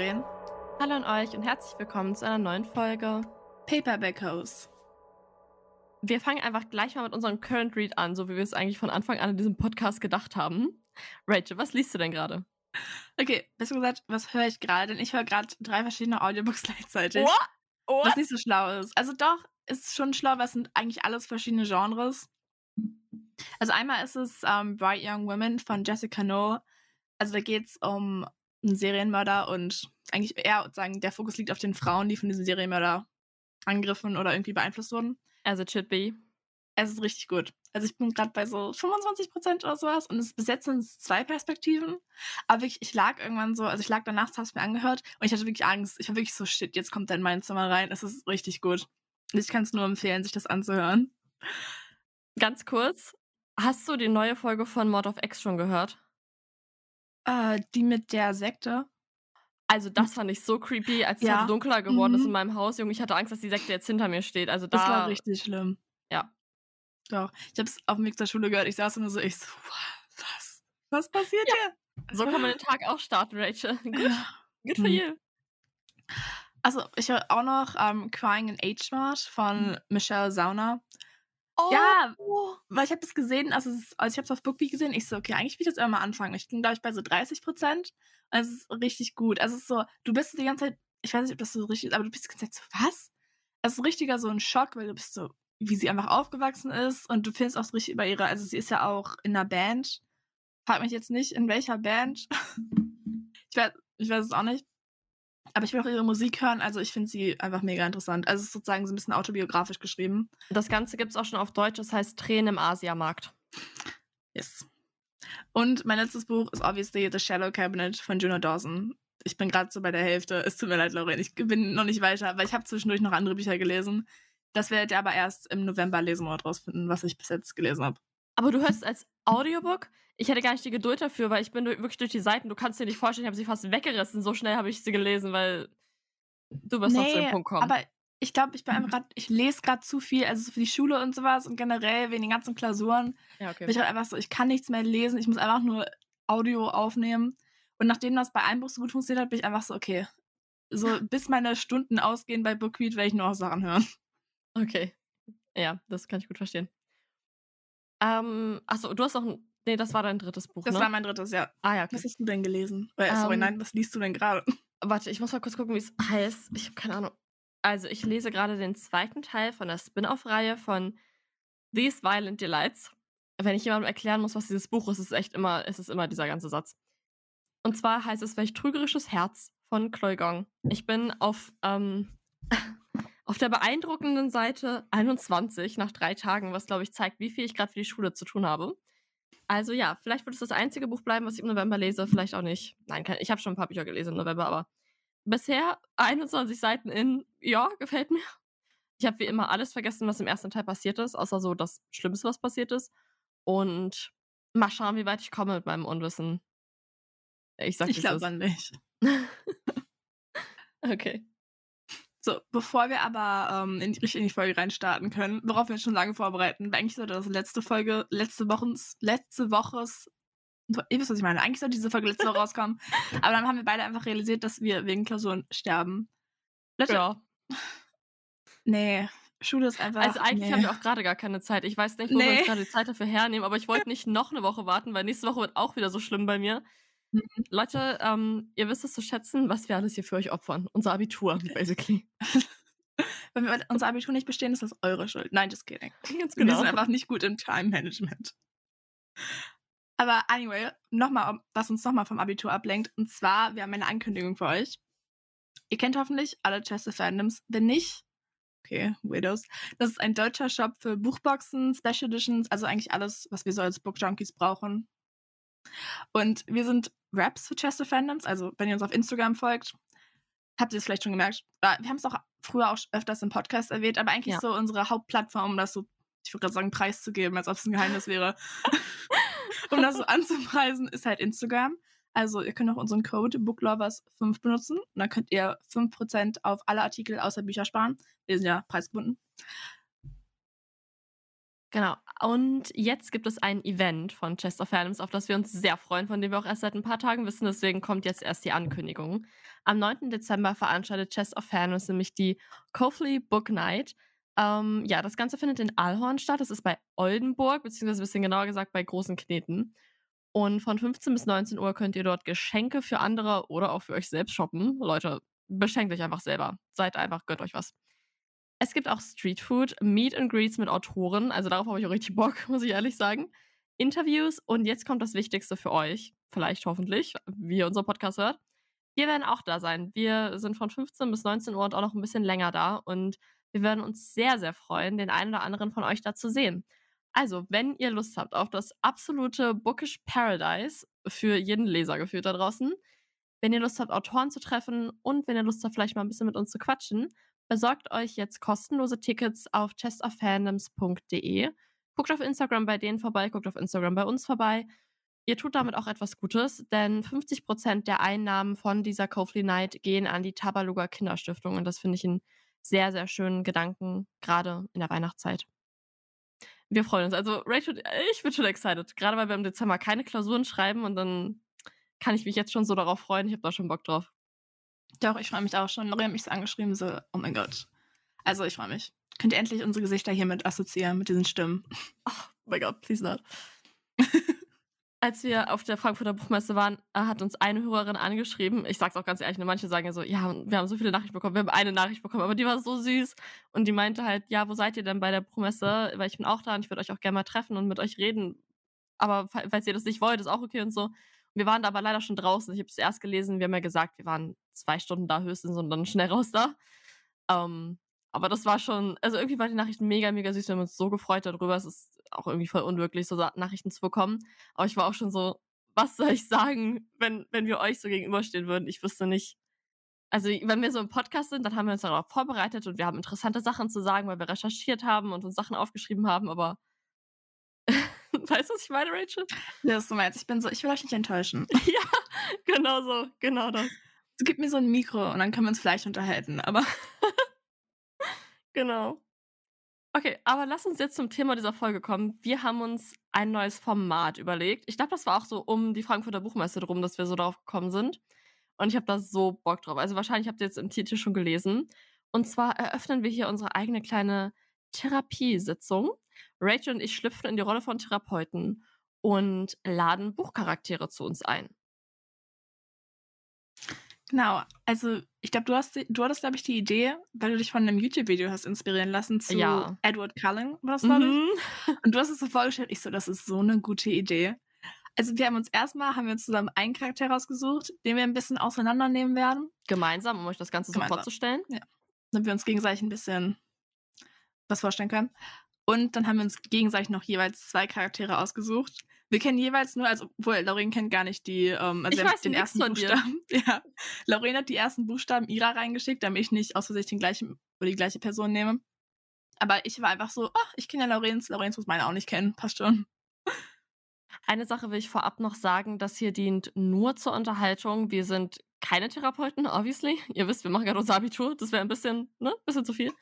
Hallo Lauren. Hallo an euch und herzlich willkommen zu einer neuen Folge Paperback House. Wir fangen einfach gleich mal mit unserem Current Read an, so wie wir es eigentlich von Anfang an in diesem Podcast gedacht haben. Rachel, was liest du denn gerade? Okay, besser gesagt, was höre ich gerade? Denn ich höre gerade drei verschiedene Audiobooks gleichzeitig. What? What? Was nicht so schlau ist. Also doch, ist schon schlau, weil es sind eigentlich alles verschiedene Genres. Also einmal ist es um, Bright Young Women von Jessica No. Also da geht es um einen Serienmörder und eigentlich eher sagen, der Fokus liegt auf den Frauen, die von diesem Serienmörder angegriffen oder irgendwie beeinflusst wurden. As it should be. Es ist richtig gut. Also ich bin gerade bei so 25 Prozent oder sowas und es es zwei Perspektiven. Aber wirklich, ich lag irgendwann so, also ich lag danach, habe es mir angehört und ich hatte wirklich Angst. Ich war wirklich so, shit, jetzt kommt er in mein Zimmer rein. Es ist richtig gut. Und ich kann es nur empfehlen, sich das anzuhören. Ganz kurz, hast du die neue Folge von Mod of X schon gehört? Äh, die mit der Sekte. Also das fand ich so creepy, als es Ja. halt dunkler geworden ist Mhm. in meinem Haus. Junge, ich hatte Angst, dass die Sekte jetzt hinter mir steht. Also da, Das war richtig schlimm. Ja. Doch. Ich habe es auf dem Weg zur Schule gehört. Ich saß nur so, ich so, was? Was passiert hier? so kann man den Tag auch starten, Rachel. Gut, Ja. good for Mhm. you. Also, ich höre auch noch ähm, Crying in H-Mart von Michelle Sauna. Oh, Ja, weil ich habe das gesehen, also, ist, also ich habe es auf Bookbeat gesehen. Ich so, okay, eigentlich will ich das immer mal anfangen. Ich bin, glaube ich, bei so 30 Prozent. Es ist richtig gut. Also, es ist so, du bist die ganze Zeit, ich weiß nicht, ob das so richtig ist, aber du bist die ganze Zeit so, was? Es ist richtiger so ein Schock, weil du bist so, wie sie einfach aufgewachsen ist und du findest auch so richtig über ihre, also sie ist ja auch in einer Band. Frag mich jetzt nicht, in welcher Band. ich, weiß, ich weiß es auch nicht. Aber ich will auch ihre Musik hören, also ich finde sie einfach mega interessant. Also es ist sozusagen so ein bisschen autobiografisch geschrieben. Das Ganze gibt es auch schon auf Deutsch, das heißt Tränen im Asiamarkt. Yes. Und mein letztes Buch ist obviously The Shallow Cabinet von Juno Dawson. Ich bin gerade so bei der Hälfte. Es tut mir leid, Lauren. Ich bin noch nicht weiter, weil ich habe zwischendurch noch andere Bücher gelesen. Das werdet ihr aber erst im November lesen oder rausfinden, was ich bis jetzt gelesen habe. Aber du hörst es als Audiobook? Ich hätte gar nicht die Geduld dafür, weil ich bin wirklich durch die Seiten, du kannst dir nicht vorstellen, ich habe sie fast weggerissen. So schnell habe ich sie gelesen, weil du wirst noch zu dem Punkt kommen. aber ich glaube, ich bin einfach gerade, ich lese gerade zu viel, also so für die Schule und sowas und generell wegen den ganzen Klausuren. ja, okay. bin ich halt einfach so, ich kann nichts mehr lesen, ich muss einfach nur Audio aufnehmen. Und nachdem das bei einem Buch so gut funktioniert hat, bin ich einfach so, okay, so bis meine Stunden ausgehen bei Bookread, werde ich nur noch Sachen hören. Okay. Ja, das kann ich gut verstehen. Ähm, achso, du hast noch ein. Nee, das war dein drittes Buch. Das ne? war mein drittes, ja. ah, ja, okay. Was hast du denn gelesen? Äh, sorry, Ähm, nein, was liest du denn gerade? Warte, ich muss mal kurz gucken, wie es heißt. Ich habe keine Ahnung. Also, ich lese gerade den zweiten Teil von der Spin-off-Reihe von These Violent Delights. Wenn ich jemandem erklären muss, was dieses Buch ist, ist es echt immer, ist es immer dieser ganze Satz. Und zwar heißt es Welch trügerisches Herz von Chloe Gong. Ich bin auf, ähm, auf der beeindruckenden Seite 21 nach drei Tagen, was glaube ich zeigt, wie viel ich gerade für die Schule zu tun habe. Also ja, vielleicht wird es das einzige Buch bleiben, was ich im November lese, vielleicht auch nicht. Nein, kein, ich habe schon ein paar Bücher gelesen im November, aber bisher 21 Seiten in, ja, gefällt mir. Ich habe wie immer alles vergessen, was im ersten Teil passiert ist, außer so das Schlimmste, was passiert ist. Und mal schauen, wie weit ich komme mit meinem Unwissen. Ich sag Ich glaube an nicht. Okay. So, bevor wir aber ähm, in, richtig in die Folge reinstarten können, worauf wir uns schon lange vorbereiten, weil eigentlich sollte das letzte Folge, letzte Wochens, letzte Woches, ihr wisst, was ich meine, eigentlich sollte diese Folge letzte Woche rauskommen, aber dann haben wir beide einfach realisiert, dass wir wegen Klausuren sterben. Leute, Ja. nee, Schule ist einfach. Also eigentlich nee. haben wir auch gerade gar keine Zeit. Ich weiß nicht, wo wir Nee. uns gerade die Zeit dafür hernehmen, aber ich wollte nicht noch eine Woche warten, weil nächste Woche wird auch wieder so schlimm bei mir. Mhm. Leute, ähm, ihr wisst es zu schätzen, was wir alles hier für euch opfern. Unser Abitur, basically. Wenn wir unser Abitur nicht bestehen, ist das eure Schuld. Nein, just kidding. Ganz Wir sind einfach nicht gut im Time-Management. Aber anyway, nochmal, was uns nochmal vom Abitur ablenkt. Und zwar, wir haben eine Ankündigung für euch. Ihr kennt hoffentlich alle Chester Fandoms. Wenn nicht, okay, Widows. Das ist ein deutscher Shop für Buchboxen, Special Editions, also eigentlich alles, was wir so als Book Junkies brauchen. Und wir sind Raps für Chester Fandoms. Also, wenn ihr uns auf Instagram folgt, habt ihr es vielleicht schon gemerkt. Äh, Wir haben es auch früher auch öfters im Podcast erwähnt, aber eigentlich Ja. so unsere Hauptplattform, um das so, ich würde gerade sagen, preiszugeben, als ob es ein Geheimnis wäre. um das so anzupreisen, ist halt Instagram. Also ihr könnt auch unseren Code BookLovers5 benutzen und dann könnt ihr 5% auf alle Artikel außer Bücher sparen. Wir sind ja preisgebunden. Genau. Und jetzt gibt es ein Event von Chest of Fandoms, auf das wir uns sehr freuen, von dem wir auch erst seit ein paar Tagen wissen. Deswegen kommt jetzt erst die Ankündigung. Am 9. Dezember veranstaltet Chest of Fandoms nämlich die Kofli Book Night. Ähm, ja, das Ganze findet in Alhorn statt. Das ist bei Oldenburg, beziehungsweise ein bisschen genauer gesagt bei Großen Kneten. Und von 15 bis 19 Uhr könnt ihr dort Geschenke für andere oder auch für euch selbst shoppen. Leute, beschenkt euch einfach selber. Seid einfach, gönnt euch was. Es gibt auch Streetfood, Meet and Greets mit Autoren. Also darauf habe ich auch richtig Bock, muss ich ehrlich sagen. Interviews und jetzt kommt das Wichtigste für euch. Vielleicht hoffentlich, wie ihr unser Podcast hört. Wir werden auch da sein. Wir sind von 15 bis 19 Uhr und auch noch ein bisschen länger da. Und wir werden uns sehr, sehr freuen, den einen oder anderen von euch da zu sehen. Also, wenn ihr Lust habt auf das absolute Bookish Paradise für jeden Leser geführt da draußen, wenn ihr Lust habt, Autoren zu treffen und wenn ihr Lust habt, vielleicht mal ein bisschen mit uns zu quatschen, besorgt euch jetzt kostenlose Tickets auf chestoffandoms.de. Guckt auf Instagram bei denen vorbei, guckt auf Instagram bei uns vorbei. Ihr tut damit auch etwas Gutes, denn 50% der Einnahmen von dieser Kofli Night gehen an die Tabaluga Kinderstiftung und das finde ich einen sehr, sehr schönen Gedanken, gerade in der Weihnachtszeit. Wir freuen uns. Also, Rachel, ich bin schon excited. Gerade weil wir im Dezember keine Klausuren schreiben und dann kann ich mich jetzt schon so darauf freuen. Ich habe da schon Bock drauf. Doch, ich freue mich auch schon. Lori hat mich so angeschrieben, so, oh mein Gott. Also, ich freue mich. Könnt ihr endlich unsere Gesichter hiermit assoziieren, mit diesen Stimmen? Oh mein Gott, please not. Als wir auf der Frankfurter Buchmesse waren, äh, hat uns eine Hörerin angeschrieben. Ich sag's auch ganz ehrlich, ne, manche sagen ja so, ja, wir haben so viele Nachrichten bekommen. Wir haben eine Nachricht bekommen, aber die war so süß. Und die meinte halt, ja, wo seid ihr denn bei der Buchmesse? Weil ich bin auch da und ich würde euch auch gerne mal treffen und mit euch reden. Aber falls ihr das nicht wollt, ist auch okay und so. Wir waren da aber leider schon draußen. Ich habe es erst gelesen. Wir haben ja gesagt, wir waren zwei Stunden da höchstens und dann schnell raus da. Ähm, aber das war schon, also irgendwie war die Nachricht mega, mega süß. Wir haben uns so gefreut darüber. Es ist auch irgendwie voll unwirklich, so Nachrichten zu bekommen. Aber ich war auch schon so, was soll ich sagen, wenn, wenn wir euch so gegenüberstehen würden? Ich wüsste nicht. Also, wenn wir so im Podcast sind, dann haben wir uns darauf vorbereitet und wir haben interessante Sachen zu sagen, weil wir recherchiert haben und uns Sachen aufgeschrieben haben, aber Weißt du, was ich meine, Rachel? Ja, was du meinst. Ich bin so, ich will euch nicht enttäuschen. ja, genau so, genau das. So, gib mir so ein Mikro und dann können wir uns vielleicht unterhalten, aber. genau. Okay, aber lass uns jetzt zum Thema dieser Folge kommen. Wir haben uns ein neues Format überlegt. Ich glaube, das war auch so um die Frankfurter Buchmesse drum, dass wir so drauf gekommen sind. Und ich habe da so Bock drauf. Also wahrscheinlich habt ihr jetzt im Titel schon gelesen. Und zwar eröffnen wir hier unsere eigene kleine Therapiesitzung. Rachel und ich schlüpfen in die Rolle von Therapeuten und laden Buchcharaktere zu uns ein. Genau, also ich glaube, du hast du hattest, glaube ich, die Idee, weil du dich von einem YouTube-Video hast inspirieren lassen zu ja. Edward Cullen, war das, glaube mhm. Und du hast es so vorgestellt, ich so, das ist so eine gute Idee. Also wir haben uns erstmal, haben wir uns zusammen einen Charakter rausgesucht, den wir ein bisschen auseinandernehmen werden. Gemeinsam, um euch das Ganze Gemeinsam. so vorzustellen. Ja. Damit wir uns gegenseitig ein bisschen was vorstellen können. Und dann haben wir uns gegenseitig noch jeweils zwei Charaktere ausgesucht. Wir kennen jeweils nur, also obwohl Lauren kennt gar nicht die, ähm, also ich weiß den ersten Buchstaben. Dir. Ja. Lauren hat die ersten Buchstaben ihrer reingeschickt, damit ich nicht aus Versehen den gleichen oder die gleiche Person nehme. Aber ich war einfach so, ach, ich kenne ja Laurens, Laurens muss meine auch nicht kennen, passt schon. Eine Sache will ich vorab noch sagen, das hier dient nur zur Unterhaltung. Wir sind keine Therapeuten, obviously. Ihr wisst, wir machen gerade unser Abitur, das wäre ein bisschen, ne, bisschen zu viel.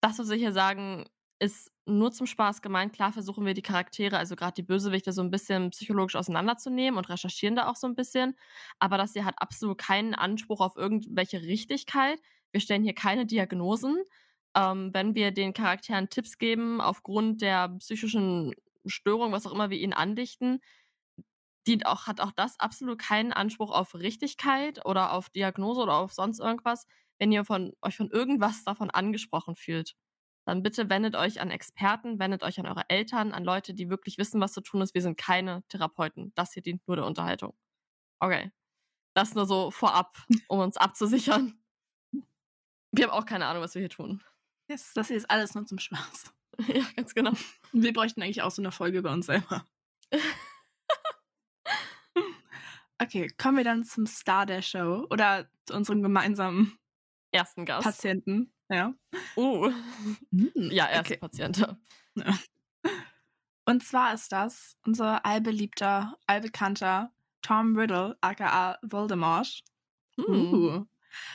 Das, was wir hier sagen, ist nur zum Spaß gemeint. Klar versuchen wir die Charaktere, also gerade die Bösewichte, so ein bisschen psychologisch auseinanderzunehmen und recherchieren da auch so ein bisschen. Aber das hier hat absolut keinen Anspruch auf irgendwelche Richtigkeit. Wir stellen hier keine Diagnosen. Ähm, wenn wir den Charakteren Tipps geben, aufgrund der psychischen Störung, was auch immer wir ihnen andichten, dient auch, hat auch das absolut keinen Anspruch auf Richtigkeit oder auf Diagnose oder auf sonst irgendwas, wenn ihr von, euch von irgendwas davon angesprochen fühlt dann bitte wendet euch an Experten, wendet euch an eure Eltern, an Leute, die wirklich wissen, was zu tun ist. Wir sind keine Therapeuten. Das hier dient nur der Unterhaltung. Okay. Das nur so vorab, um uns abzusichern. Wir haben auch keine Ahnung, was wir hier tun. Yes, das hier ist alles nur zum Spaß. ja, ganz genau. Wir bräuchten eigentlich auch so eine Folge über uns selber. okay, kommen wir dann zum Star der Show oder zu unserem gemeinsamen ersten Gast. Patienten. Ja. Uh. Mm, ja, erste okay. Patient. Ja. Und zwar ist das unser allbeliebter, allbekannter Tom Riddle, aka Voldemort. Mm. Uh.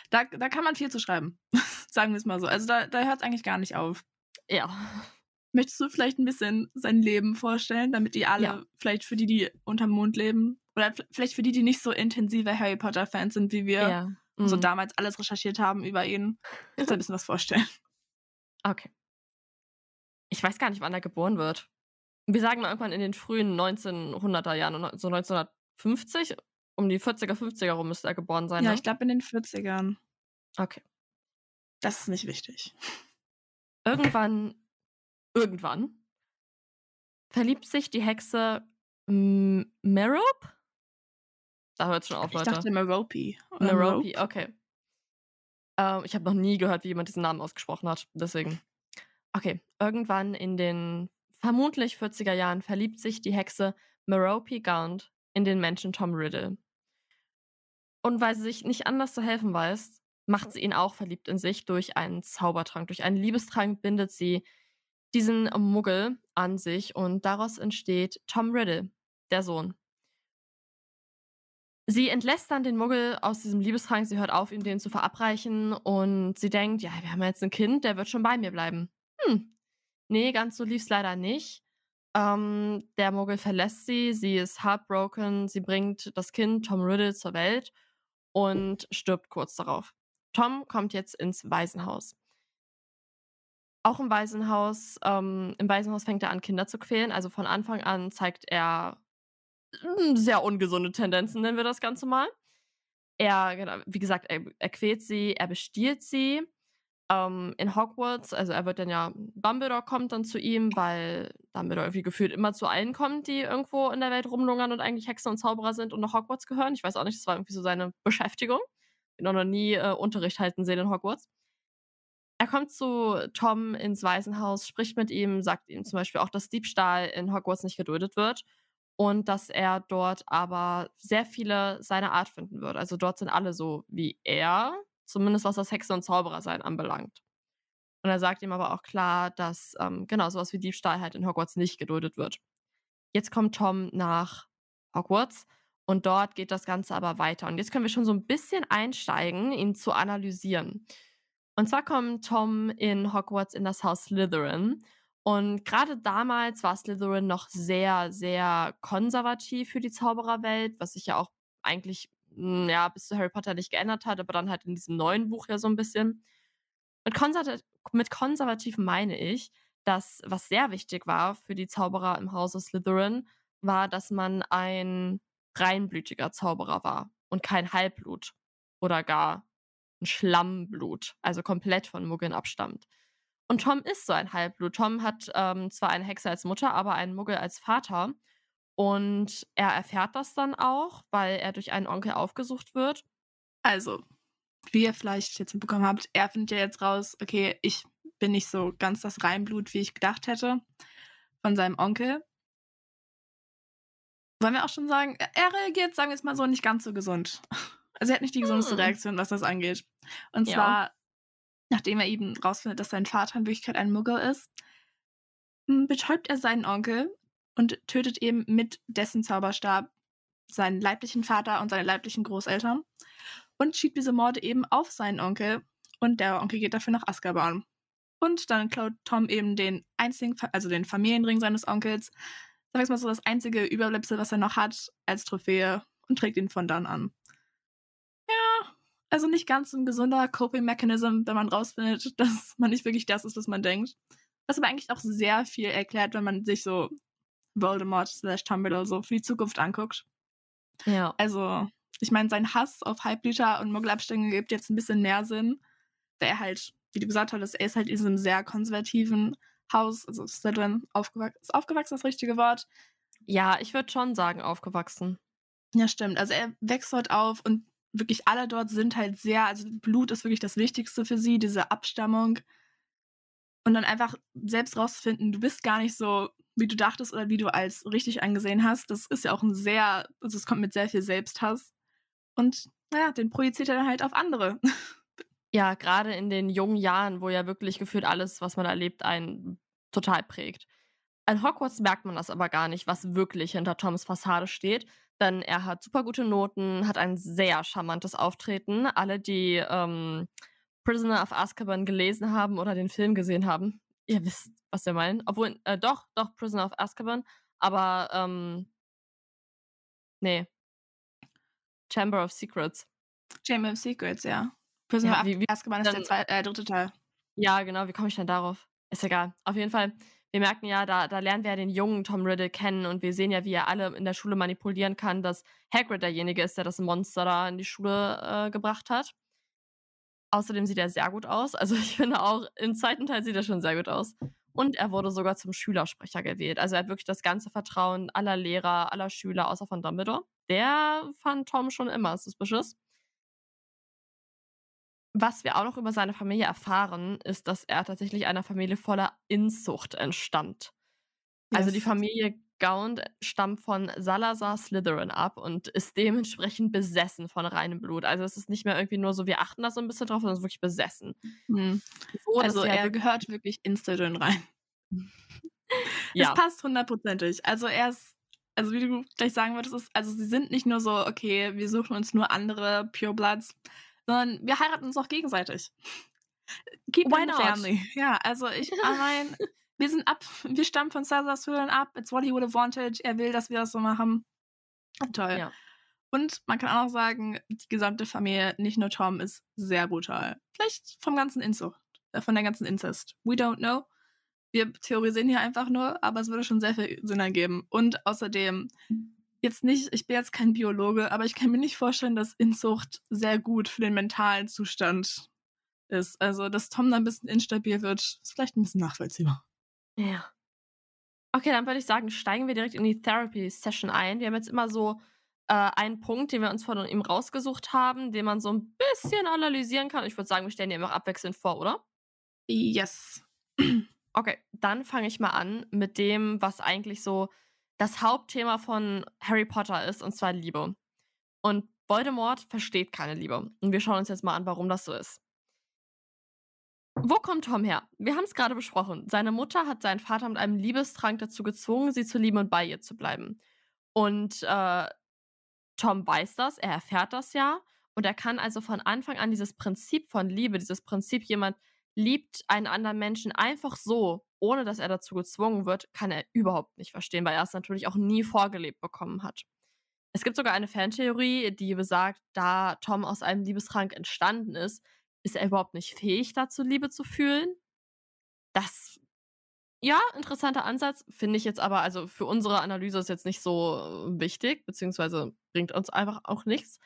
Da, da kann man viel zu schreiben. Sagen wir es mal so. Also da, da hört es eigentlich gar nicht auf. Ja. Möchtest du vielleicht ein bisschen sein Leben vorstellen, damit die alle, Ja. vielleicht für die, die unterm Mond leben, oder vielleicht für die, die nicht so intensive Harry Potter-Fans sind wie wir, Ja. Und so Mhm. damals alles recherchiert haben über ihn, kannst du ein bisschen was vorstellen. Okay. Ich weiß gar nicht, wann er geboren wird. Wir sagen mal irgendwann in den frühen 1900er Jahren, so 1950, um die 40er, 50er rum müsste er geboren sein. Ja, ne? ich glaube in den 40ern. Okay. Das ist nicht wichtig. Irgendwann, irgendwann verliebt sich die Hexe M Merope? Da hört es schon auf, Ich Leute. dachte Merope. Merope, Merope. okay. Ähm, ich habe noch nie gehört, wie jemand diesen Namen ausgesprochen hat. Deswegen. Okay, irgendwann in den vermutlich 40er Jahren verliebt sich die Hexe Merope Gaunt in den Menschen Tom Riddle. Und weil sie sich nicht anders zu helfen weiß, macht sie ihn auch verliebt in sich durch einen Zaubertrank. Durch einen Liebestrank bindet sie diesen Muggel an sich und daraus entsteht Tom Riddle, der Sohn. Sie entlässt dann den Muggel aus diesem Liebestrank. Sie hört auf, ihm den zu verabreichen. Und sie denkt, ja, wir haben jetzt ein Kind, der wird schon bei mir bleiben. Hm. Nee, ganz so lief es leider nicht. Ähm, der Muggel verlässt sie. Sie ist heartbroken. Sie bringt das Kind Tom Riddle zur Welt und stirbt kurz darauf. Tom kommt jetzt ins Waisenhaus. Auch im Waisenhaus, ähm, im Waisenhaus fängt er an, Kinder zu quälen. Also von Anfang an zeigt er sehr ungesunde Tendenzen, nennen wir das Ganze mal. Er, genau, wie gesagt, er, er quält sie, er bestiehlt sie. Ähm, in Hogwarts, also er wird dann ja, Dumbledore kommt dann zu ihm, weil Dumbledore irgendwie gefühlt immer zu allen kommt, die irgendwo in der Welt rumlungern und eigentlich Hexen und Zauberer sind und nach Hogwarts gehören. Ich weiß auch nicht, das war irgendwie so seine Beschäftigung. Ich habe noch nie äh, Unterricht halten sehen in Hogwarts. Er kommt zu Tom ins Waisenhaus, spricht mit ihm, sagt ihm zum Beispiel auch, dass Diebstahl in Hogwarts nicht geduldet wird und dass er dort aber sehr viele seiner Art finden wird. Also dort sind alle so wie er, zumindest was das Hexe- und Zauberersein anbelangt. Und er sagt ihm aber auch klar, dass ähm, genau sowas wie Diebstahl halt in Hogwarts nicht geduldet wird. Jetzt kommt Tom nach Hogwarts und dort geht das Ganze aber weiter. Und jetzt können wir schon so ein bisschen einsteigen, ihn zu analysieren. Und zwar kommt Tom in Hogwarts in das Haus Slytherin. Und gerade damals war Slytherin noch sehr, sehr konservativ für die Zaubererwelt, was sich ja auch eigentlich mm, ja, bis zu Harry Potter nicht geändert hat, aber dann halt in diesem neuen Buch ja so ein bisschen. Mit, konservat mit konservativ meine ich, dass was sehr wichtig war für die Zauberer im Hause Slytherin, war, dass man ein reinblütiger Zauberer war und kein Halbblut oder gar ein Schlammblut, also komplett von Muggeln abstammt. Und Tom ist so ein Halbblut. Tom hat ähm, zwar eine Hexe als Mutter, aber einen Muggel als Vater. Und er erfährt das dann auch, weil er durch einen Onkel aufgesucht wird. Also, wie ihr vielleicht jetzt mitbekommen habt, er findet ja jetzt raus, okay, ich bin nicht so ganz das Reinblut, wie ich gedacht hätte, von seinem Onkel. Wollen wir auch schon sagen, er- er reagiert, sagen wir es mal so, nicht ganz so gesund. Also er hat nicht die gesundeste Hm. Reaktion, was das angeht. Und Ja. zwar, nachdem er eben rausfindet, dass sein Vater in Wirklichkeit ein Muggel ist, m, betäubt er seinen Onkel und tötet eben mit dessen Zauberstab seinen leiblichen Vater und seine leiblichen Großeltern und schiebt diese Morde eben auf seinen Onkel und der Onkel geht dafür nach Azkaban. Und dann klaut Tom eben den einzigen, also den Familienring seines Onkels, sagen wir mal so, das einzige Überbleibsel, was er noch hat, als Trophäe und trägt ihn von dann an. Ja, also nicht ganz so ein gesunder Coping-Mechanism, wenn man rausfindet, dass man nicht wirklich das ist, was man denkt. Was aber eigentlich auch sehr viel erklärt, wenn man sich so Voldemort slash Dumbledore so für die Zukunft anguckt. Ja. Also, ich meine, sein Hass auf Halbblüter und Muggelabstänge gibt jetzt ein bisschen mehr Sinn, weil er halt, wie du gesagt hattest, er ist halt in diesem sehr konservativen Haus, also ist da drin aufgewachsen, ist aufgewachsen das richtige Wort? Ja, ich würde schon sagen, aufgewachsen. Ja, stimmt. Also er wächst dort auf und wirklich alle dort sind halt sehr, also Blut ist wirklich das Wichtigste für sie, diese Abstammung. Und dann einfach selbst rauszufinden, du bist gar nicht so, wie du dachtest oder wie du als richtig angesehen hast, das ist ja auch ein sehr, also es kommt mit sehr viel Selbsthass. Und naja, den projiziert er dann halt auf andere. Ja, gerade in den jungen Jahren, wo ja wirklich gefühlt alles, was man erlebt, einen total prägt. An Hogwarts merkt man das aber gar nicht, was wirklich hinter Toms Fassade steht. Denn er hat super gute Noten, hat ein sehr charmantes Auftreten. Alle, die ähm, Prisoner of Azkaban gelesen haben oder den Film gesehen haben, ihr wisst, was wir meinen. Obwohl, äh, doch, doch, Prisoner of Azkaban, aber, ähm, nee. Chamber of Secrets. Chamber of Secrets, ja. Prisoner Ja, of Azkaban ist der dann- zwei, äh, dritte Teil. Ja, genau, wie komme ich denn darauf? Ist egal. Auf jeden Fall, wir merken ja, da, da lernen wir ja den jungen Tom Riddle kennen und wir sehen ja, wie er alle in der Schule manipulieren kann, dass Hagrid derjenige ist, der das Monster da in die Schule äh, gebracht hat. Außerdem sieht er sehr gut aus. Also ich finde auch, im zweiten Teil sieht er schon sehr gut aus. Und er wurde sogar zum Schülersprecher gewählt. Also er hat wirklich das ganze Vertrauen aller Lehrer, aller Schüler, außer von Dumbledore. Der fand Tom schon immer suspicious. Was wir auch noch über seine Familie erfahren, ist, dass er tatsächlich einer Familie voller Inzucht entstammt. Also die Yes. Familie Gaunt stammt von Salazar Slytherin ab und ist dementsprechend besessen von reinem Blut. Also es ist nicht mehr irgendwie nur so, wir achten da so ein bisschen drauf, sondern es ist wirklich besessen. Hm. So, Also er gehört wirklich ins Slytherin rein. ja, Es passt hundertprozentig. Also er ist, also wie du gleich sagen würdest, ist, also sie sind nicht nur so, okay, wir suchen uns nur andere Purebloods, sondern wir heiraten uns auch gegenseitig. Keep Why in not? family. Ja, also ich meine, wir sind ab, wir stammen von Salazar Slytherin ab. It's what he would have wanted. Er will, dass wir das so machen. Toll. Ja. Und man kann auch noch sagen, die gesamte Familie, nicht nur Tom, ist sehr brutal. Vielleicht vom ganzen Inzucht, äh, von der ganzen Inzest. We don't know. Wir theorisieren hier einfach nur, aber es würde schon sehr viel Sinn ergeben. Und außerdem, jetzt nicht, ich bin jetzt kein Biologe, aber ich kann mir nicht vorstellen, dass Inzucht sehr gut für den mentalen Zustand ist. Also, dass Tom da ein bisschen instabil wird, ist vielleicht ein bisschen nachvollziehbar. Ja. Okay, dann würde ich sagen, steigen wir direkt in die Therapy-Session ein. Wir haben jetzt immer so äh, einen Punkt, den wir uns von ihm rausgesucht haben, den man so ein bisschen analysieren kann. Ich würde sagen, wir stellen die einfach abwechselnd vor, oder? Yes. Okay, dann fange ich mal an mit dem, was eigentlich so das Hauptthema von Harry Potter ist, und zwar Liebe. Und Voldemort versteht keine Liebe. Und wir schauen uns jetzt mal an, warum das so ist. Wo kommt Tom her? Wir haben es gerade besprochen. Seine Mutter hat seinen Vater mit einem Liebestrank dazu gezwungen, sie zu lieben und bei ihr zu bleiben. Und äh, Tom weiß das, er erfährt das ja. Und er kann also von Anfang an dieses Prinzip von Liebe, dieses Prinzip, jemand liebt einen anderen Menschen einfach so, ohne dass er dazu gezwungen wird, kann er überhaupt nicht verstehen, weil er es natürlich auch nie vorgelebt bekommen hat. Es gibt sogar eine Fantheorie, die besagt, da Tom aus einem Liebestrank entstanden ist, ist er überhaupt nicht fähig dazu, Liebe zu fühlen. Das, ja, interessanter Ansatz, finde ich jetzt aber, also für unsere Analyse ist jetzt nicht so äh, wichtig, beziehungsweise bringt uns einfach auch nichts.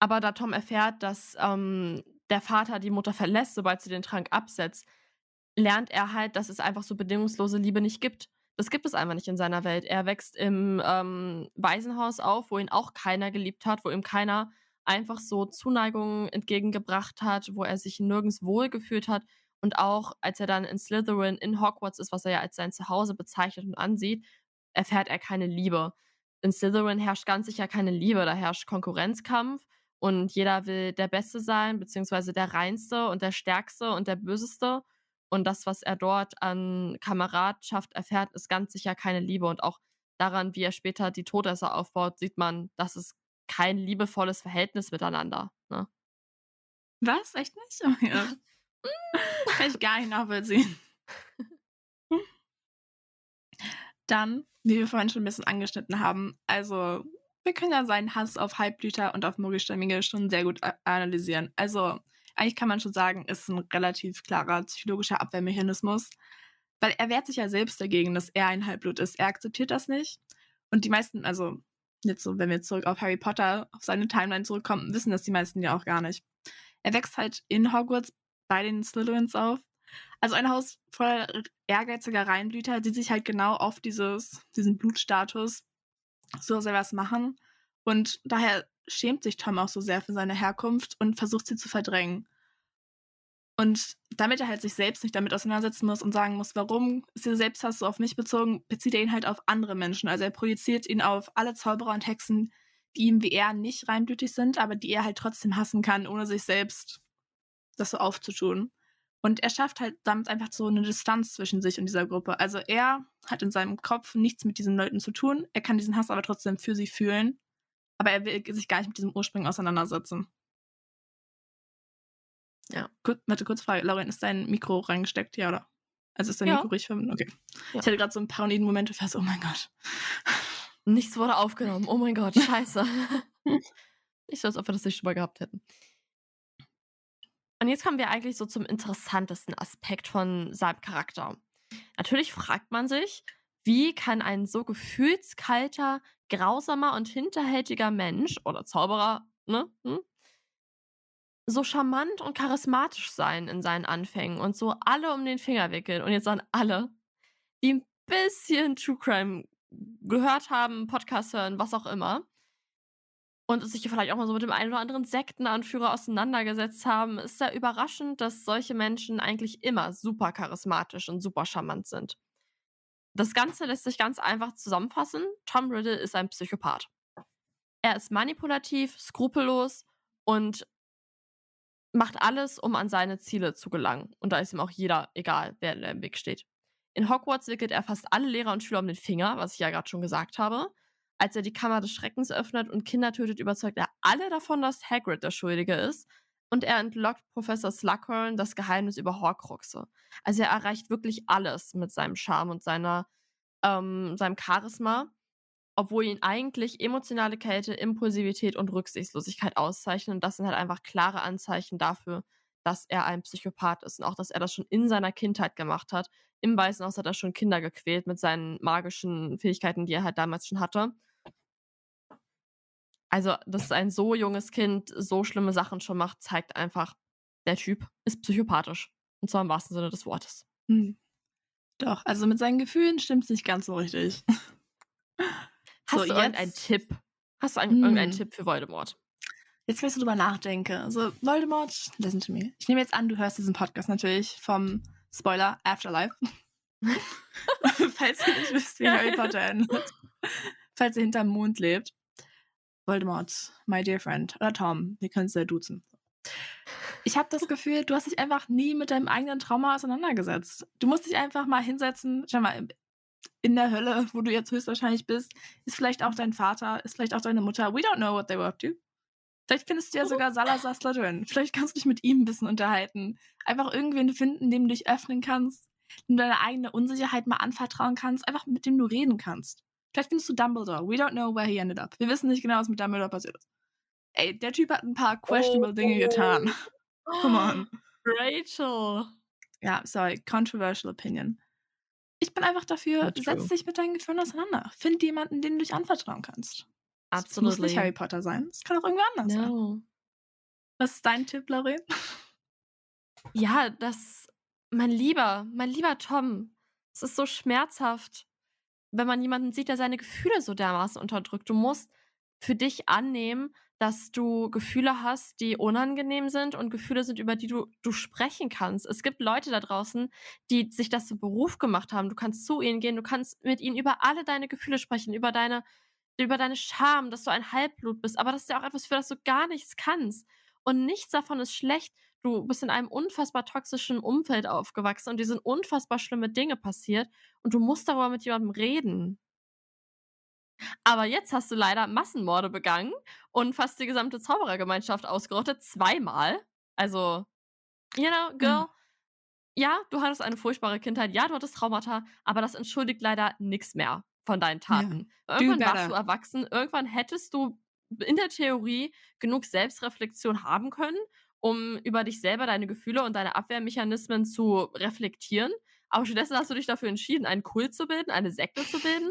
Aber da Tom erfährt, dass ähm, der Vater die Mutter verlässt, sobald sie den Trank absetzt, lernt er halt, dass es einfach so bedingungslose Liebe nicht gibt. Das gibt es einfach nicht in seiner Welt. Er wächst im ähm, Waisenhaus auf, wo ihn auch keiner geliebt hat, wo ihm keiner einfach so Zuneigung entgegengebracht hat, wo er sich nirgends wohl gefühlt hat. Und auch als er dann in Slytherin in Hogwarts ist, was er ja als sein Zuhause bezeichnet und ansieht, erfährt er keine Liebe. In Slytherin herrscht ganz sicher keine Liebe, da herrscht Konkurrenzkampf und jeder will der Beste sein, beziehungsweise der Reinste und der Stärkste und der Böseste. Und das, was er dort an Kameradschaft erfährt, ist ganz sicher keine Liebe. Und auch daran, wie er später die Todesser aufbaut, sieht man, dass es kein liebevolles Verhältnis miteinander. Ne? Was? Echt nicht? Oh, ja. Kann ich gar nicht nachvollziehen. Dann, wie wir vorhin schon ein bisschen angeschnitten haben, also wir können ja seinen Hass auf Halbblüter und auf Mogelstämmige schon sehr gut analysieren. Also eigentlich kann man schon sagen, ist ein relativ klarer psychologischer Abwehrmechanismus, weil er wehrt sich ja selbst dagegen, dass er ein Halbblut ist. Er akzeptiert das nicht. Und die meisten, also jetzt so, wenn wir zurück auf Harry Potter, auf seine Timeline zurückkommen, wissen das die meisten ja auch gar nicht. Er wächst halt in Hogwarts bei den Slytherins auf. Also ein Haus voller ehrgeiziger Reinblüter, die sich halt genau auf dieses, diesen Blutstatus so sehr was machen. Und daher schämt sich Tom auch so sehr für seine Herkunft und versucht sie zu verdrängen. Und damit er halt sich selbst nicht damit auseinandersetzen muss und sagen muss, warum ist dieser Selbsthass so auf mich bezogen, bezieht er ihn halt auf andere Menschen. Also er projiziert ihn auf alle Zauberer und Hexen, die ihm wie er nicht reinblütig sind, aber die er halt trotzdem hassen kann, ohne sich selbst das so aufzutun. Und er schafft halt damit einfach so eine Distanz zwischen sich und dieser Gruppe. Also er hat in seinem Kopf nichts mit diesen Leuten zu tun. Er kann diesen Hass aber trotzdem für sie fühlen. Aber er will sich gar nicht mit diesem Ursprung auseinandersetzen. Ja. Gut, warte, kurz Frage. Lauren, ist dein Mikro reingesteckt? Ja, oder? Also ist dein Ja. Mikro richtig verbunden? Okay. Ja. Ich hatte gerade so einen paranoiden Moment, ich so, oh mein Gott. Nichts wurde aufgenommen. Oh mein Gott, scheiße. Nicht so, als ob wir das nicht schon mal gehabt hätten. Und jetzt kommen wir eigentlich so zum interessantesten Aspekt von seinem Charakter. Natürlich fragt man sich, wie kann ein so gefühlskalter, grausamer und hinterhältiger Mensch oder Zauberer, ne, hm, so charmant und charismatisch sein in seinen Anfängen und so alle um den Finger wickeln. Und jetzt an alle, die ein bisschen True Crime gehört haben, Podcast hören, was auch immer. Und sich vielleicht auch mal so mit dem einen oder anderen Sektenanführer auseinandergesetzt haben, ist sehr überraschend, dass solche Menschen eigentlich immer super charismatisch und super charmant sind. Das Ganze lässt sich ganz einfach zusammenfassen. Tom Riddle ist ein Psychopath. Er ist manipulativ, skrupellos und macht alles, um an seine Ziele zu gelangen. Und da ist ihm auch jeder egal, wer im Weg steht. In Hogwarts wickelt er fast alle Lehrer und Schüler um den Finger, was ich ja gerade schon gesagt habe. Als er die Kammer des Schreckens öffnet und Kinder tötet, überzeugt er alle davon, dass Hagrid der Schuldige ist. Und er entlockt Professor Slughorn das Geheimnis über Horcruxe. Also er erreicht wirklich alles mit seinem Charme und seiner, ähm, seinem Charisma, obwohl ihn eigentlich emotionale Kälte, Impulsivität und Rücksichtslosigkeit auszeichnen. Und das sind halt einfach klare Anzeichen dafür, dass er ein Psychopath ist und auch, dass er das schon in seiner Kindheit gemacht hat. Im Weißen Haus hat er schon Kinder gequält mit seinen magischen Fähigkeiten, die er halt damals schon hatte. Also, dass ein so junges Kind so schlimme Sachen schon macht, zeigt einfach, der Typ ist psychopathisch. Und zwar im wahrsten Sinne des Wortes. Hm. Doch, also mit seinen Gefühlen stimmt es nicht ganz so richtig. Hast So, du irgendeinen jetzt- Tipp? Hast du einen, Hm. irgendeinen Tipp für Voldemort? Jetzt, wenn ich drüber nachdenke. Also, Voldemort, listen to me. Ich nehme jetzt an, du hörst diesen Podcast natürlich vom Spoiler Afterlife. Falls ihr nicht wisst, wie. Harry Potter endet. Falls ihr hinterm Mond lebt. Voldemort, my dear friend. Oder Tom, wir können es ja duzen. Ich habe das Gefühl, du hast dich einfach nie mit deinem eigenen Trauma auseinandergesetzt. Du musst dich einfach mal hinsetzen. Schau mal, in der Hölle, wo du jetzt höchstwahrscheinlich bist, ist vielleicht auch dein Vater, ist vielleicht auch deine Mutter. We don't know what they were up to. Vielleicht findest du ja sogar Salazar Slytherin. Vielleicht kannst du dich mit ihm ein bisschen unterhalten. Einfach irgendwen finden, dem du dich öffnen kannst, dem du deine eigene Unsicherheit mal anvertrauen kannst, einfach mit dem du reden kannst. Vielleicht findest du Dumbledore. We don't know where he ended up. Wir wissen nicht genau, was mit Dumbledore passiert ist. Ey, der Typ hat ein paar questionable Dinge getan. Come on. Rachel. Ja, sorry, controversial opinion. Ich bin einfach dafür, Not true. setz dich mit deinen Gefühlen auseinander. Find jemanden, dem du dich anvertrauen kannst. Es muss nicht Harry Potter sein. Es kann auch irgendwer anders sein. No. Was ist dein Tipp, Lauren? Ja, das, mein lieber, mein lieber Tom, es ist so schmerzhaft, wenn man jemanden sieht, der seine Gefühle so dermaßen unterdrückt. Du musst für dich annehmen, dass du Gefühle hast, die unangenehm sind und Gefühle sind, über die du, du sprechen kannst. Es gibt Leute da draußen, die sich das zum Beruf gemacht haben. Du kannst zu ihnen gehen, du kannst mit ihnen über alle deine Gefühle sprechen, über deine, über deine Scham, dass du ein Halbblut bist. Aber das ist ja auch etwas, für das du gar nichts kannst. Und nichts davon ist schlecht. Du bist in einem unfassbar toxischen Umfeld aufgewachsen und dir sind unfassbar schlimme Dinge passiert und du musst darüber mit jemandem reden. Aber jetzt hast du leider Massenmorde begangen und fast die gesamte Zauberergemeinschaft ausgerottet. Zweimal. Also, you know, girl. Ja, du hattest eine furchtbare Kindheit. Ja, du hattest Traumata. Aber das entschuldigt leider nichts mehr von deinen Taten. Irgendwann warst du erwachsen. Irgendwann hättest du in der Theorie genug Selbstreflexion haben können, um über dich selber, deine Gefühle und deine Abwehrmechanismen zu reflektieren. Aber stattdessen hast du dich dafür entschieden, einen Kult zu bilden, eine Sekte zu bilden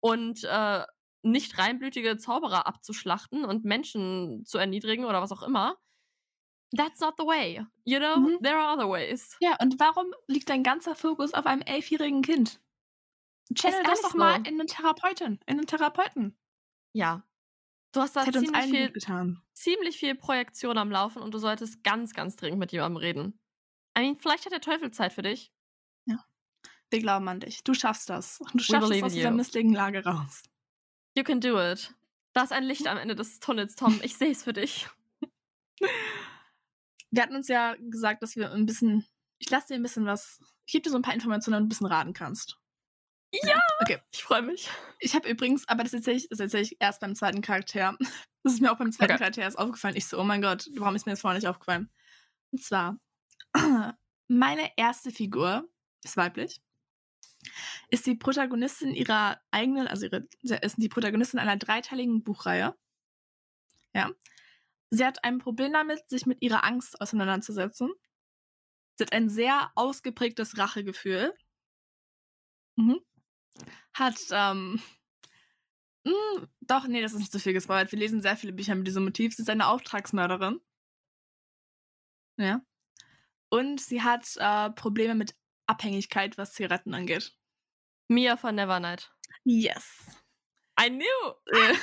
und äh, nicht reinblütige Zauberer abzuschlachten und Menschen zu erniedrigen oder was auch immer. That's not the way. You know, Mhm. there are other ways. Ja, und warum liegt dein ganzer Fokus auf einem elfjährigen Kind? Channel das doch mal so. in einen Therapeuten, in einen Therapeuten. Ja. Du hast da Das ziemlich viel, ziemlich viel Projektion am Laufen und du solltest ganz, ganz dringend mit jemandem reden. I mean, vielleicht hat der Teufel Zeit für dich. Wir glauben an dich. Du schaffst das. Du schaffst es aus in dieser you. misslichen Lage raus. You can do it. Da ist ein Licht am Ende des Tunnels, Tom. Ich sehe es für dich. Wir hatten uns ja gesagt, dass wir ein bisschen. Ich lasse dir ein bisschen was. Ich gebe dir so ein paar Informationen, damit du ein bisschen raten kannst. Ja! Okay. Ich freue mich. Ich habe übrigens, aber das erzähle ich, das erzähl ich erst beim zweiten Charakter. Das ist mir auch beim zweiten Okay. Charakter erst aufgefallen. Ich so, oh mein Gott, warum ist mir das vorher nicht aufgefallen? Und zwar, meine erste Figur ist weiblich, ist die Protagonistin ihrer eigenen, also ihre, ist die Protagonistin einer dreiteiligen Buchreihe. Ja. Sie hat ein Problem damit, sich mit ihrer Angst auseinanderzusetzen. Sie hat ein sehr ausgeprägtes Rachegefühl. Mhm. Hat, ähm, mh, hm, doch, nee, das ist nicht so viel gespoilert. Wir lesen sehr viele Bücher mit diesem Motiv. Sie ist eine Auftragsmörderin. Ja. Und sie hat äh, Probleme mit Abhängigkeit, was Zigaretten angeht. Mia von Nevernight. Yes. I knew. Äh.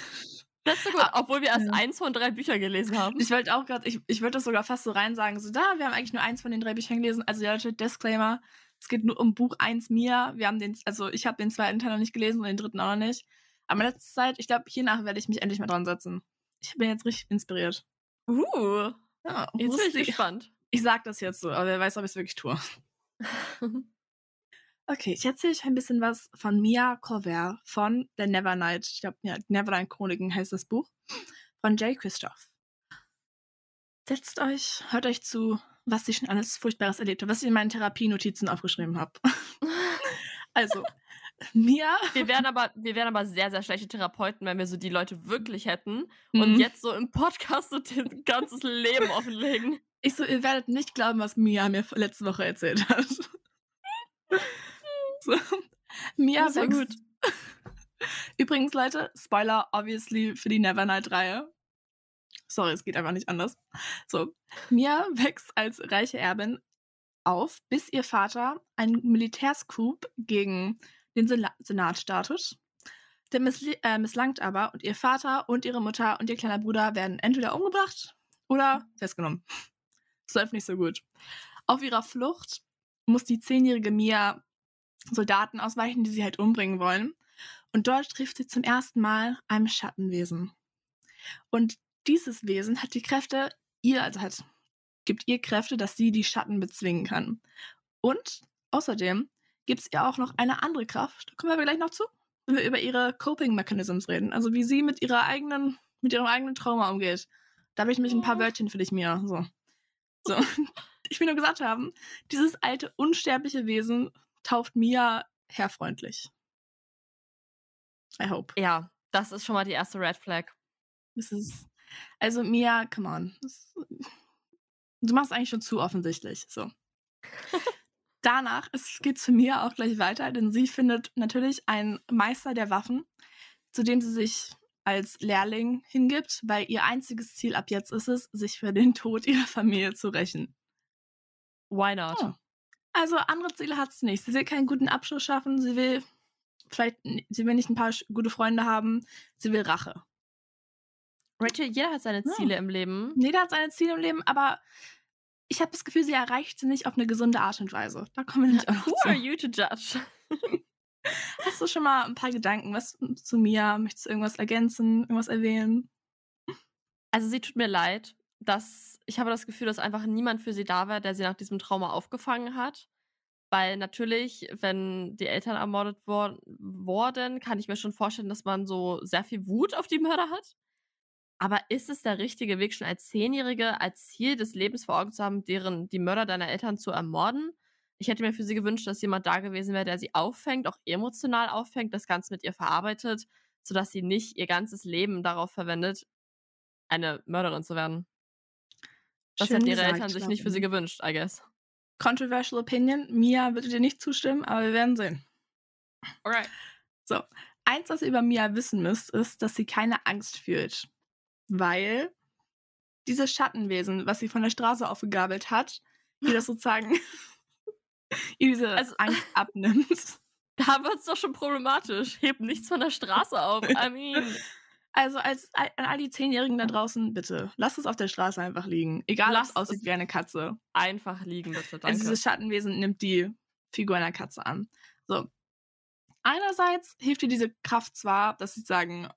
Das ist so gut, ah, obwohl wir erst eins von drei Büchern gelesen haben. Ich wollte auch gerade, ich, ich würde das sogar fast so rein sagen, so da, wir haben eigentlich nur eins von den drei Büchern gelesen. Also ja, Leute, Disclaimer, es geht nur um Buch 1 Mia. Wir haben den, also ich habe den zweiten Teil noch nicht gelesen und den dritten auch noch nicht. Aber in letzter Zeit, ich glaube, hiernach werde ich mich endlich mal dran setzen. Ich bin jetzt richtig inspiriert. Uh. Ja, jetzt bin ich gespannt. Ich sag das jetzt so, aber wer weiß, ob ich es wirklich tue. okay, ich erzähle euch ein bisschen was von Mia Corver von The Nevernight. Ich glaube, ja, Nevernight Chroniken heißt das Buch. Von Jay Christoph. Setzt euch, hört euch zu, was ich schon alles Furchtbares erlebt habe, was ich in meinen Therapienotizen aufgeschrieben habe. also, Mia. Wir wären aber, wir wären aber sehr, sehr schlechte Therapeuten, wenn wir so die Leute wirklich hätten mhm. und jetzt so im Podcast so ein ganzes Leben offenlegen. Ich so, ihr werdet nicht glauben, was Mia mir letzte Woche erzählt hat. so. Mia wächst. Gut. Übrigens, Leute, Spoiler, obviously, für die Nevernight-Reihe. Sorry, es geht einfach nicht anders. So, Mia wächst als reiche Erbin auf, bis ihr Vater einen Militärscoup gegen den Senat startet. Der missl äh, misslangt aber und ihr Vater und ihre Mutter und ihr kleiner Bruder werden entweder umgebracht oder festgenommen. Das läuft nicht so gut. Auf ihrer Flucht muss die zehnjährige Mia Soldaten ausweichen, die sie halt umbringen wollen. Und dort trifft sie zum ersten Mal einem Schattenwesen. Und dieses Wesen hat die Kräfte, ihr, also hat, gibt ihr Kräfte, dass sie die Schatten bezwingen kann. Und außerdem gibt es ihr auch noch eine andere Kraft. Da kommen wir aber gleich noch zu, wenn wir über ihre Coping Mechanisms reden. Also wie sie mit ihrer eigenen, mit ihrem eigenen Trauma umgeht. Da habe ich mich ein paar Wörtchen für dich, Mia. So. so. Ich will nur gesagt haben, dieses alte, unsterbliche Wesen tauft Mia herrfreundlich. I hope. Ja, das ist schon mal die erste Red Flag. Das ist. Also, Mia, come on. Du machst eigentlich schon zu offensichtlich. So. danach, es geht zu mir auch gleich weiter, denn sie findet natürlich einen Meister der Waffen, zu dem sie sich als Lehrling hingibt, weil ihr einziges Ziel ab jetzt ist es, sich für den Tod ihrer Familie zu rächen. Why not? Oh. Also andere Ziele hat sie nicht. Sie will keinen guten Abschluss schaffen, sie will vielleicht, sie will nicht ein paar gute Freunde haben, sie will Rache. Rachel, jeder hat seine Ziele ja. im Leben. Jeder hat seine Ziele im Leben, aber ich habe das Gefühl, sie erreicht sie nicht auf eine gesunde Art und Weise. Da kommen wir nicht auch noch Who zu. are you to judge? Hast du schon mal ein paar Gedanken was zu mir? Möchtest du irgendwas ergänzen, irgendwas erwähnen? Also sie tut mir leid, dass ich habe das Gefühl, dass einfach niemand für sie da war, der sie nach diesem Trauma aufgefangen hat. Weil natürlich, wenn die Eltern ermordet wor wurden, kann ich mir schon vorstellen, dass man so sehr viel Wut auf die Mörder hat. Aber ist es der richtige Weg, schon als Zehnjährige als Ziel des Lebens vor Augen zu haben, deren, die Mörder deiner Eltern zu ermorden? Ich hätte mir für sie gewünscht, dass jemand da gewesen wäre, der sie auffängt, auch emotional auffängt, das Ganze mit ihr verarbeitet, sodass sie nicht ihr ganzes Leben darauf verwendet, eine Mörderin zu werden. Das Schön hätten ihre gesagt, Eltern sich nicht für sie gewünscht, I guess. Controversial Opinion. Mia würde dir nicht zustimmen, aber wir werden sehen. Alright. So, eins, was ihr über Mia wissen müsst, ist, dass sie keine Angst fühlt weil dieses Schattenwesen, was sie von der Straße aufgegabelt hat, ihr das sozusagen ihr diese also, Angst abnimmt. Da wird es doch schon problematisch. Hebt nichts von der Straße auf. I mean. Also als an all die Zehnjährigen da draußen, bitte, lasst es auf der Straße einfach liegen. Egal, ob es aussieht wie eine Katze. Einfach liegen, bitte, danke. Also dieses Schattenwesen nimmt die Figur einer Katze an. So. Einerseits hilft ihr diese Kraft zwar, dass sie sagen,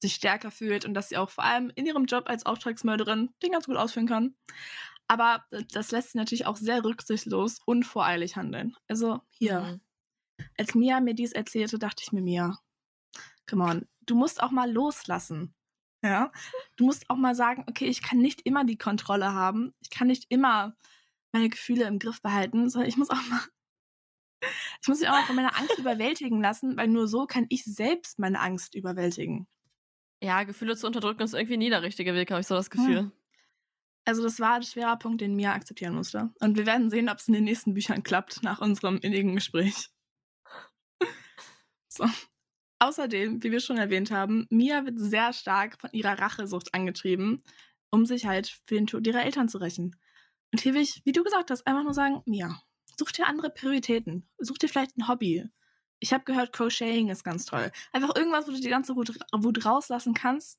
sich stärker fühlt und dass sie auch vor allem in ihrem Job als Auftragsmörderin den ganz gut ausführen kann. Aber äh, das lässt sie natürlich auch sehr rücksichtslos und voreilig handeln. Also hier, mhm. als Mia mir dies erzählte, dachte ich mir, Mia, come on, du musst auch mal loslassen. Ja. Du musst auch mal sagen, okay, ich kann nicht immer die Kontrolle haben. Ich kann nicht immer meine Gefühle im Griff behalten, sondern ich muss auch mal ich muss mich auch mal von meiner Angst überwältigen lassen, weil nur so kann ich selbst meine Angst überwältigen. Ja, Gefühle zu unterdrücken ist irgendwie nie der richtige Weg, habe ich so das Gefühl. Hm. Also das war ein schwerer Punkt, den Mia akzeptieren musste. Und wir werden sehen, ob es in den nächsten Büchern klappt, nach unserem innigen Gespräch. So. Außerdem, wie wir schon erwähnt haben, Mia wird sehr stark von ihrer Rachesucht angetrieben, um sich halt für den Tod ihrer Eltern zu rächen. Und hier will ich, wie du gesagt hast, einfach nur sagen, Mia, such dir andere Prioritäten. Such dir vielleicht ein Hobby. Ich habe gehört, Crocheting ist ganz toll. Einfach irgendwas, wo du die ganze Wut, rauslassen kannst,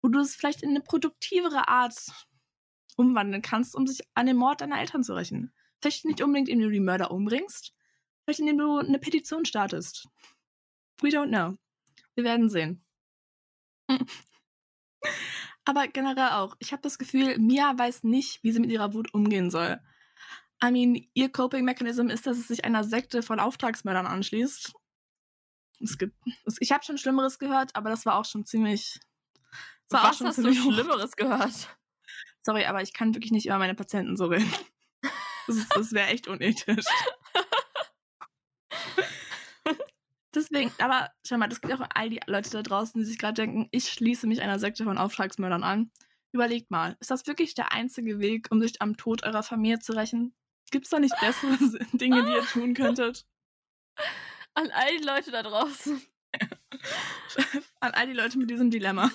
wo du es vielleicht in eine produktivere Art umwandeln kannst, um sich an den Mord deiner Eltern zu rächen. Vielleicht nicht unbedingt, indem du die Mörder umbringst, vielleicht indem du eine Petition startest. We don't know. Wir werden sehen. Aber generell auch. Ich habe das Gefühl, Mia weiß nicht, wie sie mit ihrer Wut umgehen soll. I mean, ihr Coping-Mechanism ist, dass es sich einer Sekte von Auftragsmördern anschließt. Es gibt, es, ich habe schon Schlimmeres gehört, aber das war auch schon ziemlich. Was auch schon hast ziemlich du Schlimmeres gehört? Sorry, aber ich kann wirklich nicht über meine Patienten so reden. Das, das wäre echt unethisch. Deswegen, aber schau mal, das geht auch an all die Leute da draußen, die sich gerade denken, ich schließe mich einer Sekte von Auftragsmördern an. Überlegt mal, ist das wirklich der einzige Weg, um sich am Tod eurer Familie zu rächen? Gibt es da nicht bessere Dinge, die ihr tun könntet? An all die Leute da draußen. An all die Leute mit diesem Dilemma.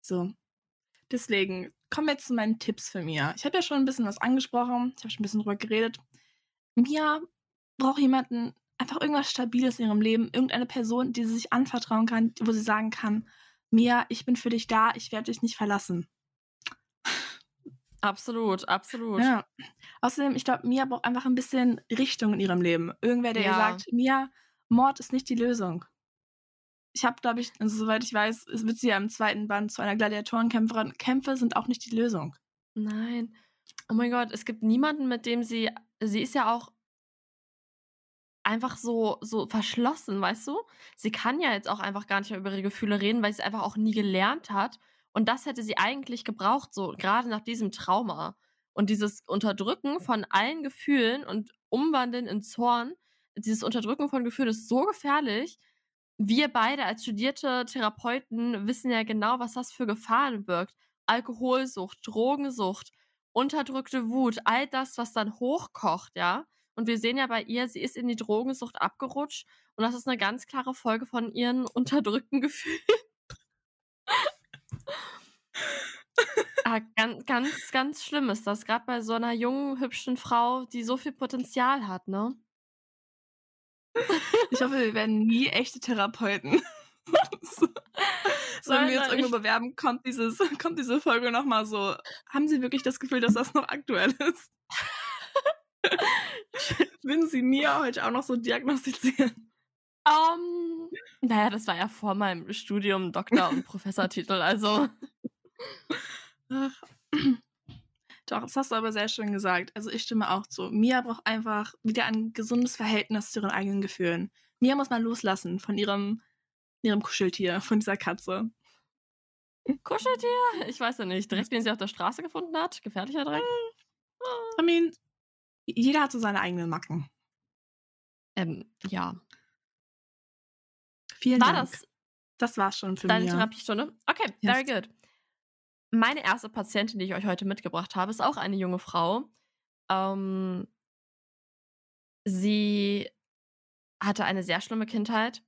So. Deswegen kommen wir jetzt zu meinen Tipps für Mia. Ich habe ja schon ein bisschen was angesprochen. Ich habe schon ein bisschen drüber geredet. Mia braucht jemanden, einfach irgendwas Stabiles in ihrem Leben, irgendeine Person, die sie sich anvertrauen kann, wo sie sagen kann, Mia, ich bin für dich da, ich werde dich nicht verlassen. Absolut, absolut. Ja. Außerdem, ich glaube, Mia braucht einfach ein bisschen Richtung in ihrem Leben. Irgendwer, der ja. ihr sagt, Mia, Mord ist nicht die Lösung. Ich habe, glaube ich, also, soweit ich weiß, es wird sie ja im zweiten Band zu einer Gladiatorenkämpferin. Kämpfe sind auch nicht die Lösung. Nein. Oh mein Gott, es gibt niemanden, mit dem sie. Sie ist ja auch einfach so, so verschlossen, weißt du? Sie kann ja jetzt auch einfach gar nicht mehr über ihre Gefühle reden, weil sie es einfach auch nie gelernt hat. Und das hätte sie eigentlich gebraucht, so gerade nach diesem Trauma. Und dieses Unterdrücken von allen Gefühlen und Umwandeln in Zorn, dieses Unterdrücken von Gefühlen ist so gefährlich. Wir beide als studierte Therapeuten wissen ja genau, was das für Gefahren birgt. Alkoholsucht, Drogensucht, unterdrückte Wut, all das, was dann hochkocht, ja. Und wir sehen ja bei ihr, sie ist in die Drogensucht abgerutscht. Und das ist eine ganz klare Folge von ihren unterdrückten Gefühlen. Ah, ganz, ganz, ganz schlimm ist das. Gerade bei so einer jungen, hübschen Frau, die so viel Potenzial hat, ne? Ich hoffe, wir werden nie echte Therapeuten. Sollen wir uns irgendwo bewerben, kommt, dieses, kommt diese Folge nochmal so. Haben Sie wirklich das Gefühl, dass das noch aktuell ist? Würden Sie mir heute auch noch so diagnostizieren? Um, naja, das war ja vor meinem Studium Doktor- und Professortitel, also. Ach. Doch, das hast du aber sehr schön gesagt. Also ich stimme auch zu. Mia braucht einfach wieder ein gesundes Verhältnis zu ihren eigenen Gefühlen. Mia muss mal loslassen von ihrem, ihrem Kuscheltier, von dieser Katze. Kuscheltier? Ich weiß ja nicht. Direkt, den sie auf der Straße gefunden hat? Gefährlicher Dreck? I mean, jeder hat so seine eigenen Macken. Ähm, ja. Vielen War Dank. das? Das war's schon für Deine Therapiestunde? Okay, yes. very good. Meine erste Patientin, die ich euch heute mitgebracht habe, ist auch eine junge Frau. Ähm, sie hatte eine sehr schlimme Kindheit.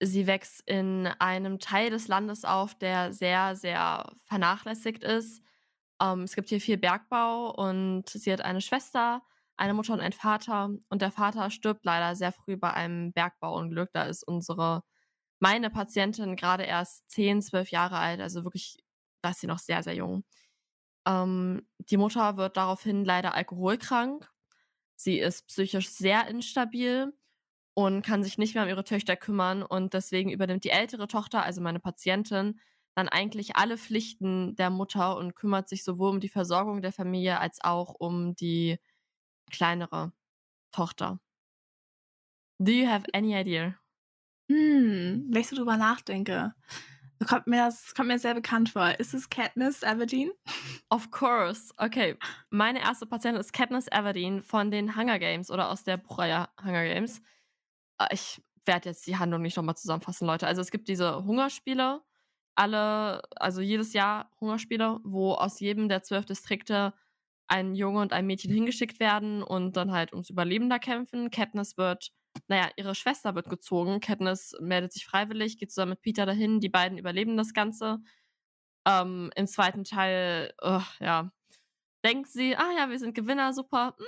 Sie wächst in einem Teil des Landes auf, der sehr, sehr vernachlässigt ist. Ähm, es gibt hier viel Bergbau und sie hat eine Schwester, eine Mutter und einen Vater. Und der Vater stirbt leider sehr früh bei einem Bergbauunglück. Da ist unsere, meine Patientin gerade erst 10, 12 Jahre alt, also wirklich, da ist sie noch sehr, sehr jung. Ähm, die Mutter wird daraufhin leider alkoholkrank. Sie ist psychisch sehr instabil und kann sich nicht mehr um ihre Töchter kümmern. Und deswegen übernimmt die ältere Tochter, also meine Patientin, dann eigentlich alle Pflichten der Mutter und kümmert sich sowohl um die Versorgung der Familie als auch um die kleinere Tochter. Do you have any idea? Hm, wenn ich so drüber nachdenke, kommt mir das kommt mir sehr bekannt vor. Ist es Katniss Everdeen? Of course. Okay, meine erste Patientin ist Katniss Everdeen von den Hunger Games oder aus der Buchreihe Hunger Games. Äh, ich werde jetzt die Handlung nicht nochmal zusammenfassen, Leute. Also es gibt diese Hungerspiele, alle, also jedes Jahr Hungerspiele, wo aus jedem der zwölf Distrikte ein Junge und ein Mädchen hingeschickt werden und dann halt ums Überleben da kämpfen. Katniss wird, naja, ihre Schwester wird gezogen. Katniss meldet sich freiwillig, geht zusammen mit Peter dahin. Die beiden überleben das Ganze. Ähm, Im zweiten Teil, uh, ja, denkt sie, ah ja, wir sind Gewinner, super. Hm,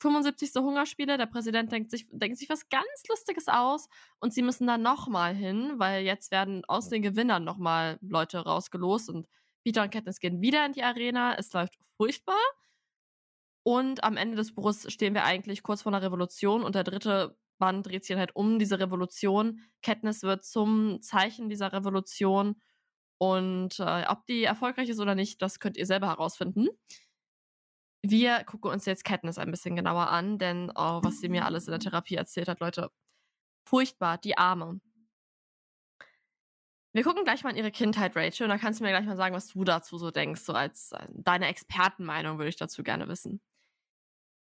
75. Hungerspiele. Der Präsident denkt sich, denkt sich was ganz Lustiges aus und sie müssen da nochmal hin, weil jetzt werden aus den Gewinnern nochmal Leute rausgelost und Peter und Katniss gehen wieder in die Arena. Es läuft furchtbar. Und am Ende des Buches stehen wir eigentlich kurz vor einer Revolution und der dritte Band dreht sich halt um diese Revolution. Katniss wird zum Zeichen dieser Revolution und äh, ob die erfolgreich ist oder nicht, das könnt ihr selber herausfinden. Wir gucken uns jetzt Katniss ein bisschen genauer an, denn oh, was sie mir alles in der Therapie erzählt hat, Leute, furchtbar, die Arme. Wir gucken gleich mal in ihre Kindheit, Rachel, und dann kannst du mir gleich mal sagen, was du dazu so denkst, so als äh, deine Expertenmeinung würde ich dazu gerne wissen.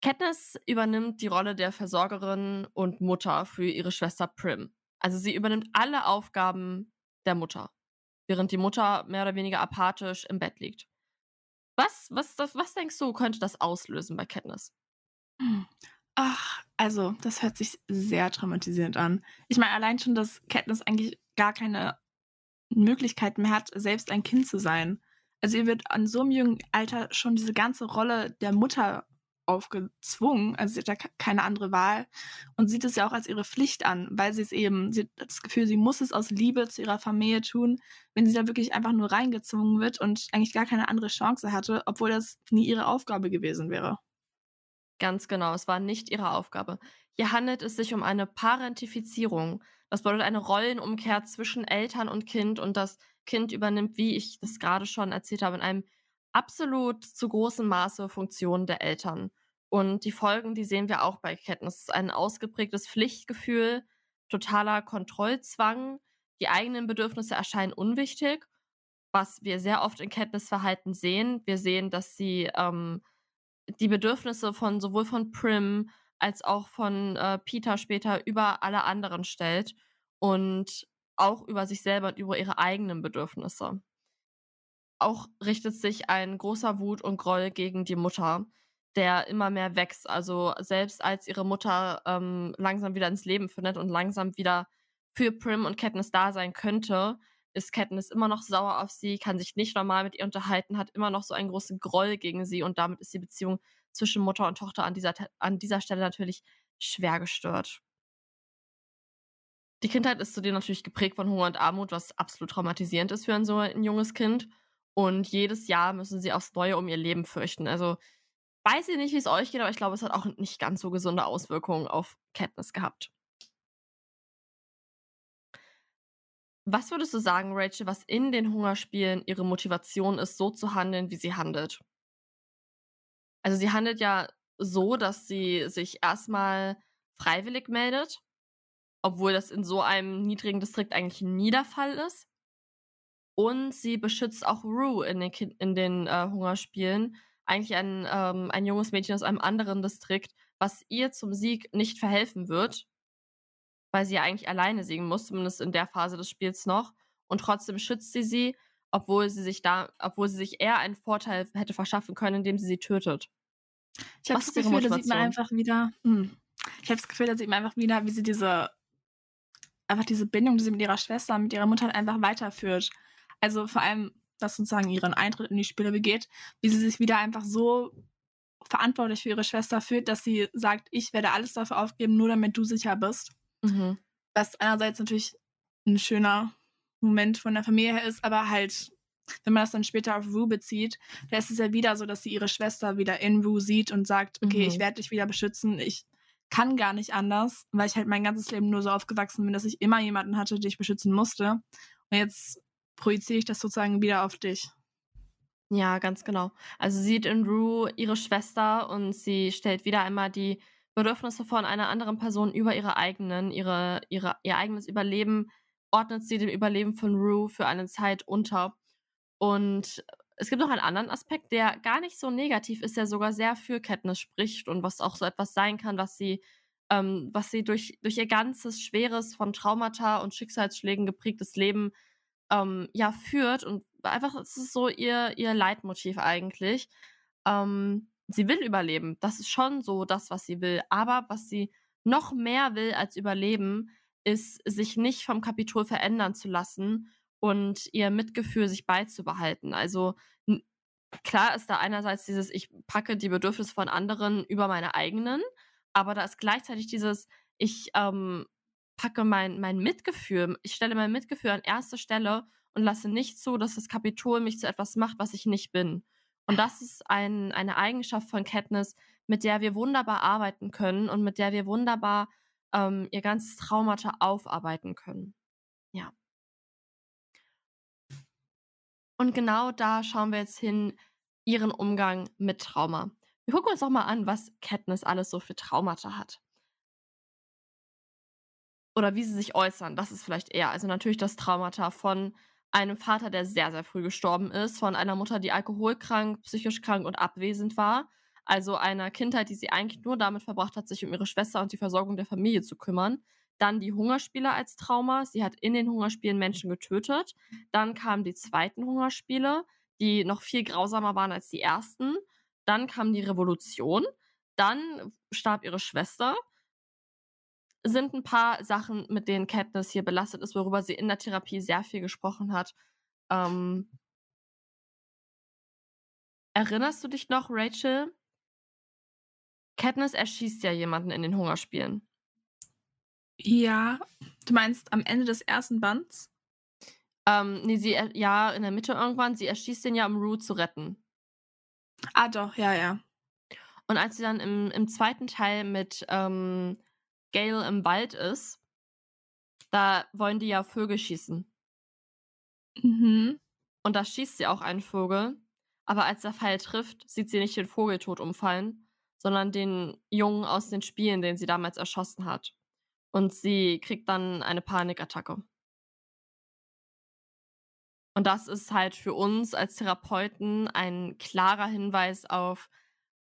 Katniss übernimmt die Rolle der Versorgerin und Mutter für ihre Schwester Prim. Also sie übernimmt alle Aufgaben der Mutter, während die Mutter mehr oder weniger apathisch im Bett liegt. Was, was, was, was denkst du, könnte das auslösen bei Katniss? Hm. Ach, also, das hört sich sehr traumatisierend an. Ich meine, allein schon, dass Katniss eigentlich gar keine Möglichkeit mehr hat, selbst ein Kind zu sein. Also ihr wird an so einem jungen Alter schon diese ganze Rolle der Mutter aufgezwungen. Also sie hat ja keine andere Wahl und sieht es ja auch als ihre Pflicht an, weil sie es eben, sie hat das Gefühl, sie muss es aus Liebe zu ihrer Familie tun, wenn sie da wirklich einfach nur reingezwungen wird und eigentlich gar keine andere Chance hatte, obwohl das nie ihre Aufgabe gewesen wäre. Ganz genau, es war nicht ihre Aufgabe. Hier handelt es sich um eine Parentifizierung. Das bedeutet eine Rollenumkehr zwischen Eltern und Kind und das Kind übernimmt, wie ich das gerade schon erzählt habe, in einem absolut zu großem Maße Funktionen der Eltern. Und die Folgen, die sehen wir auch bei Katniss. Es ist ein ausgeprägtes Pflichtgefühl, totaler Kontrollzwang. Die eigenen Bedürfnisse erscheinen unwichtig, was wir sehr oft in Katniss Verhalten sehen. Wir sehen, dass sie ähm, die Bedürfnisse von sowohl von Prim als auch von äh, Peter später über alle anderen stellt und auch über sich selber und über ihre eigenen Bedürfnisse. Auch richtet sich ein großer Wut und Groll gegen die Mutter, der immer mehr wächst. Also selbst als ihre Mutter ähm, langsam wieder ins Leben findet und langsam wieder für Prim und Katniss da sein könnte, ist Katniss immer noch sauer auf sie, kann sich nicht normal mit ihr unterhalten, hat immer noch so einen großen Groll gegen sie und damit ist die Beziehung zwischen Mutter und Tochter an dieser, an dieser Stelle natürlich schwer gestört. Die Kindheit ist zudem natürlich geprägt von Hunger und Armut, was absolut traumatisierend ist für ein so ein junges Kind. Und jedes Jahr müssen sie aufs Neue um ihr Leben fürchten. Also weiß ich nicht, wie es euch geht, aber ich glaube, es hat auch nicht ganz so gesunde Auswirkungen auf Katniss gehabt. Was würdest du sagen, Rachel, was in den Hungerspielen ihre Motivation ist, so zu handeln, wie sie handelt? Also sie handelt ja so, dass sie sich erstmal freiwillig meldet, obwohl das in so einem niedrigen Distrikt eigentlich nie der Fall ist. Und sie beschützt auch Rue in den, kind in den äh, Hungerspielen. Eigentlich ein, ähm, ein junges Mädchen aus einem anderen Distrikt, was ihr zum Sieg nicht verhelfen wird, weil sie ja eigentlich alleine siegen muss, zumindest in der Phase des Spiels noch. Und trotzdem schützt sie sie, obwohl sie sich da, obwohl sie sich eher einen Vorteil hätte verschaffen können, indem sie sie tötet. Ich habe das Gefühl, da sieht man einfach wieder. Hm. Ich habe das Gefühl, da sieht man einfach wieder, wie sie diese einfach diese Bindung, die sie mit ihrer Schwester, mit ihrer Mutter einfach weiterführt. Also vor allem, dass sozusagen ihren Eintritt in die Spiele begeht, wie sie sich wieder einfach so verantwortlich für ihre Schwester fühlt, dass sie sagt, ich werde alles dafür aufgeben, nur damit du sicher bist. Mhm. Was einerseits natürlich ein schöner Moment von der Familie her ist, aber halt, wenn man das dann später auf Rue bezieht, da ist es ja wieder so, dass sie ihre Schwester wieder in Rue sieht und sagt, okay, mhm. ich werde dich wieder beschützen, ich kann gar nicht anders, weil ich halt mein ganzes Leben nur so aufgewachsen bin, dass ich immer jemanden hatte, den ich beschützen musste. Und jetzt projiziere ich das sozusagen wieder auf dich. Ja, ganz genau. Also sie sieht in Rue ihre Schwester und sie stellt wieder einmal die Bedürfnisse von einer anderen Person über ihre eigenen, ihre, ihre, ihr eigenes Überleben ordnet sie dem Überleben von Rue für eine Zeit unter. Und es gibt noch einen anderen Aspekt, der gar nicht so negativ ist, der sogar sehr für Katniss spricht und was auch so etwas sein kann, was sie, ähm, was sie durch, durch ihr ganzes schweres, von Traumata und Schicksalsschlägen geprägtes Leben ähm, ja führt. Und einfach, es ist so ihr, ihr Leitmotiv eigentlich. Ähm, sie will überleben. Das ist schon so das, was sie will. Aber was sie noch mehr will als überleben, ist, sich nicht vom Kapitol verändern zu lassen und ihr Mitgefühl sich beizubehalten. Also klar ist da einerseits dieses, ich packe die Bedürfnisse von anderen über meine eigenen, aber da ist gleichzeitig dieses, ich ähm, packe mein, mein Mitgefühl, ich stelle mein Mitgefühl an erste Stelle und lasse nicht zu, dass das Kapitol mich zu etwas macht, was ich nicht bin. Und das ist ein, eine Eigenschaft von Katniss, mit der wir wunderbar arbeiten können und mit der wir wunderbar ähm, ihr ganzes Traumata aufarbeiten können. Ja. Und genau da schauen wir jetzt hin, ihren Umgang mit Trauma. Wir gucken uns doch mal an, was Katniss alles so für Traumata hat. Oder wie sie sich äußern, das ist vielleicht eher. Also natürlich das Traumata von einem Vater, der sehr, sehr früh gestorben ist, von einer Mutter, die alkoholkrank, psychisch krank und abwesend war, also einer Kindheit, die sie eigentlich nur damit verbracht hat, sich um ihre Schwester und die Versorgung der Familie zu kümmern. Dann die Hungerspiele als Trauma. Sie hat in den Hungerspielen Menschen getötet. Dann kamen die zweiten Hungerspiele, die noch viel grausamer waren als die ersten. Dann kam die Revolution. Dann starb ihre Schwester. Sind ein paar Sachen, mit denen Katniss hier belastet ist, worüber sie in der Therapie sehr viel gesprochen hat. Ähm, Erinnerst du dich noch, Rachel, Katniss erschießt ja jemanden in den Hungerspielen. Ja, du meinst am Ende des ersten Bands? Ähm, nee, sie, ja, in der Mitte irgendwann, sie erschießt den ja, um Rue zu retten. Ah, doch, ja, ja. Und als sie dann im, im zweiten Teil mit ähm, Gale im Wald ist, da wollen die ja Vögel schießen. Mhm. Und da schießt sie auch einen Vogel. Aber als der Pfeil trifft, sieht sie nicht den Vogel tot umfallen, sondern den Jungen aus den Spielen, den sie damals erschossen hat. Und sie kriegt dann eine Panikattacke. Und das ist halt für uns als Therapeuten ein klarer Hinweis auf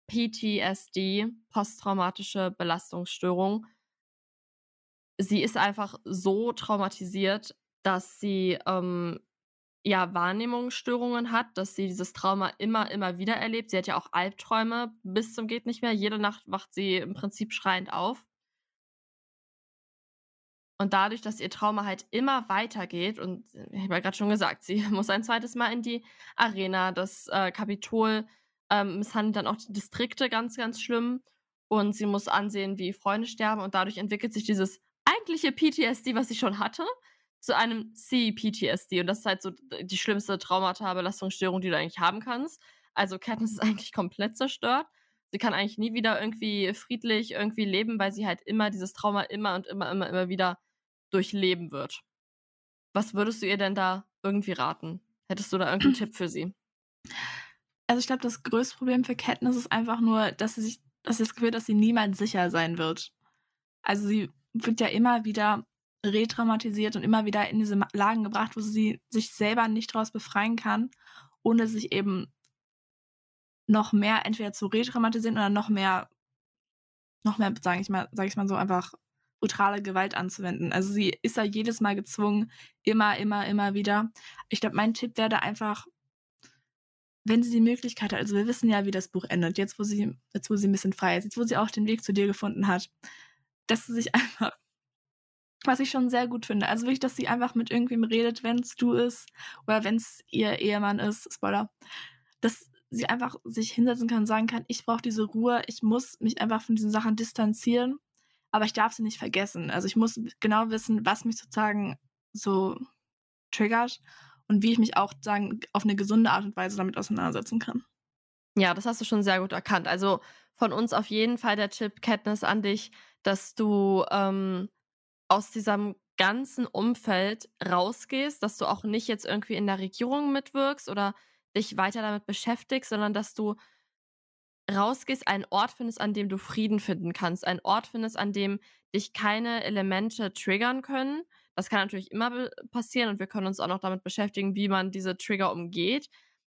PTSD, posttraumatische Belastungsstörung. Sie ist einfach so traumatisiert, dass sie ähm, ja, Wahrnehmungsstörungen hat, dass sie dieses Trauma immer, immer wieder erlebt. Sie hat ja auch Albträume bis zum geht nicht mehr. Jede Nacht wacht sie im Prinzip schreiend auf. Und dadurch, dass ihr Trauma halt immer weitergeht, und ich habe ja gerade schon gesagt, sie muss ein zweites Mal in die Arena, das äh, Kapitol ähm, misshandelt dann auch die Distrikte ganz, ganz schlimm. Und sie muss ansehen, wie Freunde sterben. Und dadurch entwickelt sich dieses eigentliche PTSD, was sie schon hatte, zu einem CPTSD. Und das ist halt so die schlimmste Traumata-Belastungsstörung, die du eigentlich haben kannst. Also Katniss ist eigentlich komplett zerstört. Sie kann eigentlich nie wieder irgendwie friedlich irgendwie leben, weil sie halt immer dieses Trauma immer und immer, immer, immer wieder durchleben wird. Was würdest du ihr denn da irgendwie raten? Hättest du da irgendeinen Tipp für sie? Also ich glaube, das größte Problem für Katniss ist einfach nur, dass sie sich, dass sie das Gefühl, dass sie niemals sicher sein wird. Also sie wird ja immer wieder retraumatisiert und immer wieder in diese Lagen gebracht, wo sie sich selber nicht daraus befreien kann, ohne sich eben noch mehr entweder zu retraumatisieren oder noch mehr, noch mehr, sage ich mal, sage ich mal so, einfach brutale Gewalt anzuwenden. Also sie ist da jedes Mal gezwungen, immer, immer, immer wieder. Ich glaube, mein Tipp wäre da einfach, wenn sie die Möglichkeit hat, also wir wissen ja, wie das Buch endet, jetzt wo sie, jetzt wo sie ein bisschen frei ist, jetzt wo sie auch den Weg zu dir gefunden hat, dass sie sich einfach was ich schon sehr gut finde. Also wirklich, dass sie einfach mit irgendwem redet, wenn es du ist oder wenn es ihr Ehemann ist, Spoiler, dass sie einfach sich hinsetzen kann und sagen kann, ich brauche diese Ruhe, ich muss mich einfach von diesen Sachen distanzieren, aber ich darf sie nicht vergessen. Also ich muss genau wissen, was mich sozusagen so triggert und wie ich mich auch sagen, auf eine gesunde Art und Weise damit auseinandersetzen kann. Ja, das hast du schon sehr gut erkannt. Also von uns auf jeden Fall der Tipp, Katniss, an dich, dass du ähm, aus diesem ganzen Umfeld rausgehst, dass du auch nicht jetzt irgendwie in der Regierung mitwirkst oder dich weiter damit beschäftigst, sondern dass du rausgehst, einen Ort findest, an dem du Frieden finden kannst, einen Ort findest, an dem dich keine Elemente triggern können. Das kann natürlich immer passieren und wir können uns auch noch damit beschäftigen, wie man diese Trigger umgeht.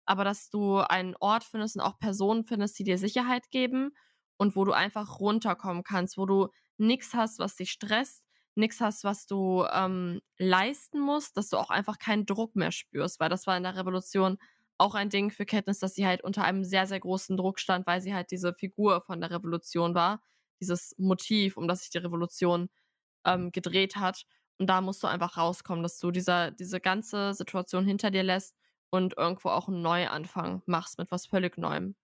Aber dass du einen Ort findest und auch Personen findest, die dir Sicherheit geben und wo du einfach runterkommen kannst, wo du nichts hast, was dich stresst, nichts hast, was du ähm, leisten musst, dass du auch einfach keinen Druck mehr spürst, weil das war in der Revolution auch ein Ding für Katniss, dass sie halt unter einem sehr, sehr großen Druck stand, weil sie halt diese Figur von der Revolution war, dieses Motiv, um das sich die Revolution ähm, gedreht hat. Und da musst du einfach rauskommen, dass du dieser, diese ganze Situation hinter dir lässt und irgendwo auch einen Neuanfang machst mit was völlig Neuem.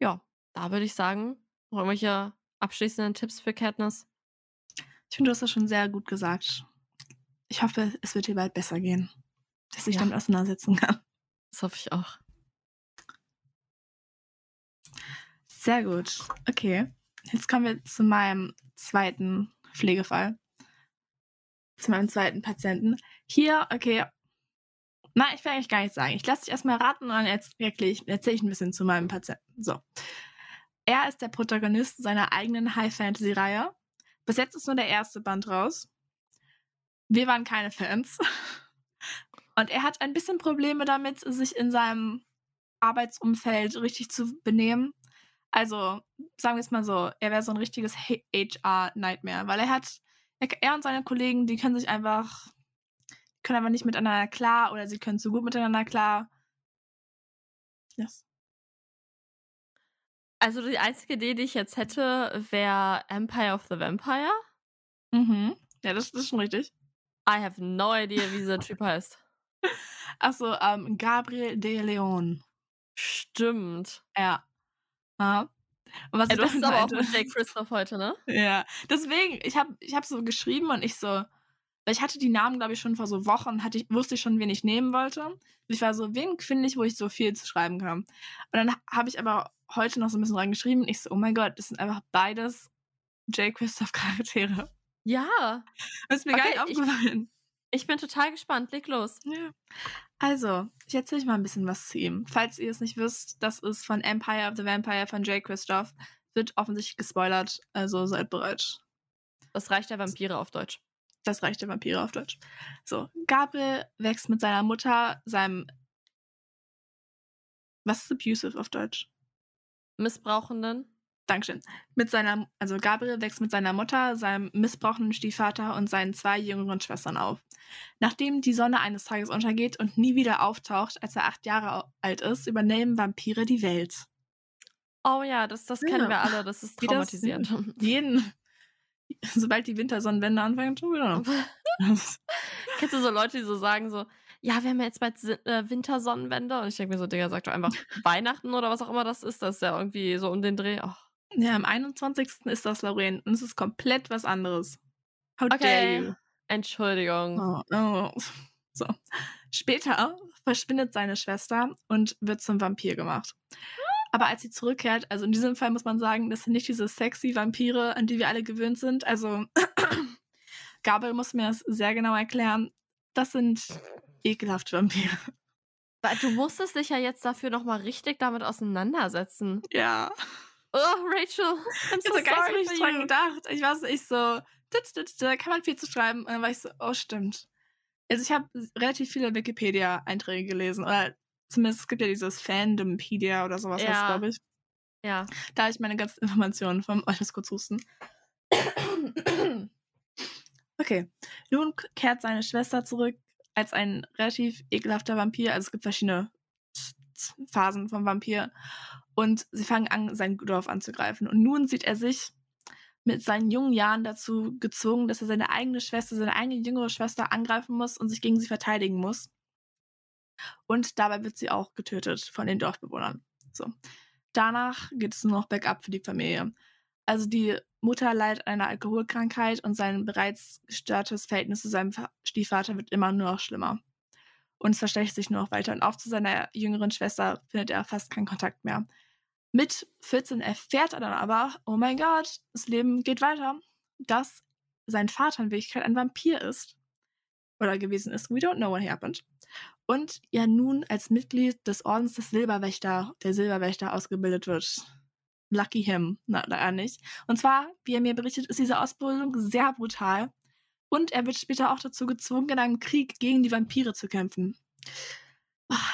Ja, da würde ich sagen, noch irgendwelche abschließenden Tipps für Katniss? Ich finde, du hast das schon sehr gut gesagt. Ich hoffe, es wird dir bald besser gehen, dass ich ja. damit auseinandersetzen kann. Das hoffe ich auch. Sehr gut. Okay. Jetzt kommen wir zu meinem zweiten Pflegefall. Zu meinem zweiten Patienten. Hier, okay. Na, ich will eigentlich gar nichts sagen. Ich lasse dich erstmal raten und dann erzähle ich, erzähl ich ein bisschen zu meinem Patienten. So. Er ist der Protagonist seiner eigenen High-Fantasy-Reihe. Bis jetzt ist nur der erste Band raus. Wir waren keine Fans. Und er hat ein bisschen Probleme damit, sich in seinem Arbeitsumfeld richtig zu benehmen. Also, sagen wir es mal so, er wäre so ein richtiges HR-Nightmare, weil er hat, er und seine Kollegen, die können sich einfach, können einfach nicht miteinander klar oder sie können zu gut miteinander klar. Yes. Also die einzige Idee, die ich jetzt hätte, wäre Empire of the Vampire. Mhm. Ja, das, das ist schon richtig. I have no idea, wie dieser Typ heißt. Achso, ähm, Gabriel de Leon. Stimmt. Ja. ja. Und was ja, du hast aber auch mit Jake Christoph heute, ne? Ja. Deswegen, ich habe ich hab so geschrieben und ich so, ich hatte die Namen, glaube ich, schon vor so Wochen, hatte ich, wusste ich schon, wen ich nehmen wollte. Ich war so, wen finde ich, wo ich so viel zu schreiben kann. Und dann habe ich aber heute noch so ein bisschen reingeschrieben. Ich so, oh mein Gott, das sind einfach beides J. Christoph Charaktere. Ja. Das ist mir okay, gar nicht aufgefallen. Ich, ich, bin total gespannt. Leg los. Ja. Also, ich erzähle euch mal ein bisschen was zu ihm. Falls ihr es nicht wisst, das ist von Empire of the Vampire von J. Christoph. Wird offensichtlich gespoilert, also seid bereit. Das Reich der Vampire auf Deutsch. Das Reich der Vampire auf Deutsch. So, Gabriel wächst mit seiner Mutter, seinem. Was ist abusive auf Deutsch? Missbrauchenden. Dankeschön. Mit seiner, also Gabriel wächst mit seiner Mutter, seinem missbrauchenden Stiefvater und seinen zwei jüngeren Schwestern auf. Nachdem die Sonne eines Tages untergeht und nie wieder auftaucht, als er acht Jahre alt ist, übernehmen Vampire die Welt. Oh ja, das, das kennen ja. wir alle, das ist traumatisierend. Das, jeden, sobald die Wintersonnenwende anfangen, tun wir Kennst du so Leute, die so sagen so, ja, wir haben ja jetzt bald äh, Wintersonnenwende. Und ich denke mir so, Digga, sag doch einfach Weihnachten oder was auch immer das ist. Das ist ja irgendwie so um den Dreh. Oh. Ja, am 21. ist das, Lorraine. Und es ist komplett was anderes. How okay. Entschuldigung. Oh, oh. So. Später verschwindet seine Schwester und wird zum Vampir gemacht. Aber als sie zurückkehrt, also in diesem Fall muss man sagen, das sind nicht diese sexy Vampire, an die wir alle gewöhnt sind. Also Gabriel muss mir das sehr genau erklären. Das sind ekelhafte Vampire. Du musstest dich ja jetzt dafür nochmal richtig damit auseinandersetzen. Ja. Oh, Rachel. Ich habe gar nicht so dran gedacht. Ich so, ich so, da kann man viel zu schreiben. Und dann war ich so, oh, stimmt. Also ich habe relativ viele Wikipedia-Einträge gelesen. Oder zumindest es gibt ja dieses Fandompedia oder sowas, ja. glaube ich. Ja. Da habe ich meine ganzen Informationen vom, oh, ich muss kurz husten. okay. Nun kehrt seine Schwester zurück als ein relativ ekelhafter Vampir. Also es gibt verschiedene Phasen vom Vampir. Und sie fangen an, sein Dorf anzugreifen. Und nun sieht er sich mit seinen jungen Jahren dazu gezwungen, dass er seine eigene Schwester, seine eigene jüngere Schwester angreifen muss und sich gegen sie verteidigen muss. Und dabei wird sie auch getötet von den Dorfbewohnern. So. Danach geht es nur noch bergab für die Familie. Also die Mutter leidet an einer Alkoholkrankheit und sein bereits gestörtes Verhältnis zu seinem Stiefvater wird immer nur noch schlimmer. Und es verschlechtert sich nur noch weiter. Und auch zu seiner jüngeren Schwester findet er fast keinen Kontakt mehr. Mit 14 erfährt er dann aber, oh mein Gott, das Leben geht weiter, dass sein Vater in Wirklichkeit ein Vampir ist. oder gewesen ist. We don't know what happened. Und ja nun als Mitglied des Ordens des Silberwächter, der Silberwächter ausgebildet wird. Lucky him, na, er nicht. Und zwar, wie er mir berichtet, ist diese Ausbildung sehr brutal. Und er wird später auch dazu gezwungen, in einem Krieg gegen die Vampire zu kämpfen.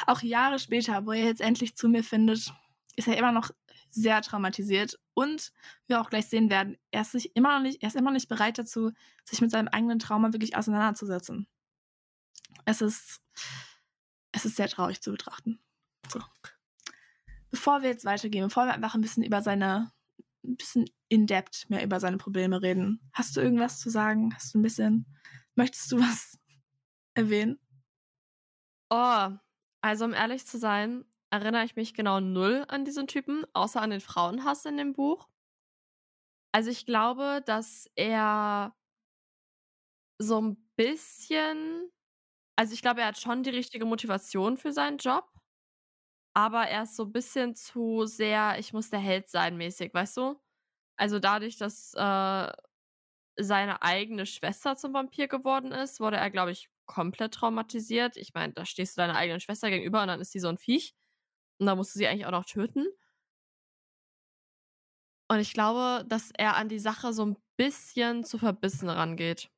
Auch Jahre später, wo er jetzt endlich zu mir findet, ist er immer noch sehr traumatisiert. Und wir auch gleich sehen werden, er ist sich immer noch nicht, er ist immer noch nicht bereit dazu, sich mit seinem eigenen Trauma wirklich auseinanderzusetzen. Es ist, es ist sehr traurig zu betrachten. So. Bevor wir jetzt weitergehen, bevor wir einfach ein bisschen über seine, ein bisschen in-depth mehr über seine Probleme reden, hast du irgendwas zu sagen? Hast du ein bisschen, möchtest du was erwähnen? Oh, also um ehrlich zu sein, erinnere ich mich genau null an diesen Typen, außer an den Frauenhass in dem Buch. Also ich glaube, dass er so ein bisschen, also ich glaube, er hat schon die richtige Motivation für seinen Job, aber er ist so ein bisschen zu sehr, ich muss der Held sein mäßig, weißt du? Also dadurch, dass äh, seine eigene Schwester zum Vampir geworden ist, wurde er, glaube ich, komplett traumatisiert. Ich meine, da stehst du deiner eigenen Schwester gegenüber und dann ist sie so ein Viech. Und da musst du sie eigentlich auch noch töten. Und ich glaube, dass er an die Sache so ein bisschen zu verbissen rangeht.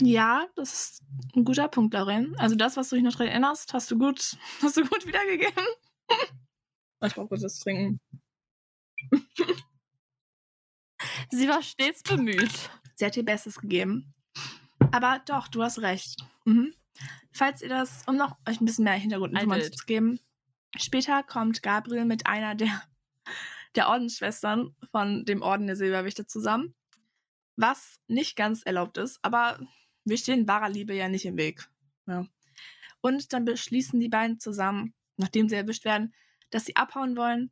Ja, das ist ein guter Punkt, Lauren. Also das, was du dich noch daran erinnerst, hast du gut, hast du gut wiedergegeben. ich brauche kurz das Trinken. Sie war stets bemüht. Sie hat ihr Bestes gegeben. Aber doch, du hast recht. Mhm. Falls ihr das, um noch euch ein bisschen mehr Hintergrundinformationen zu geben, Später kommt Gabriel mit einer der, der Ordensschwestern von dem Orden der Silberwächter zusammen, was nicht ganz erlaubt ist, aber wir stehen wahrer Liebe ja nicht im Weg. Ja. Und dann beschließen die beiden zusammen, nachdem sie erwischt werden, dass sie abhauen wollen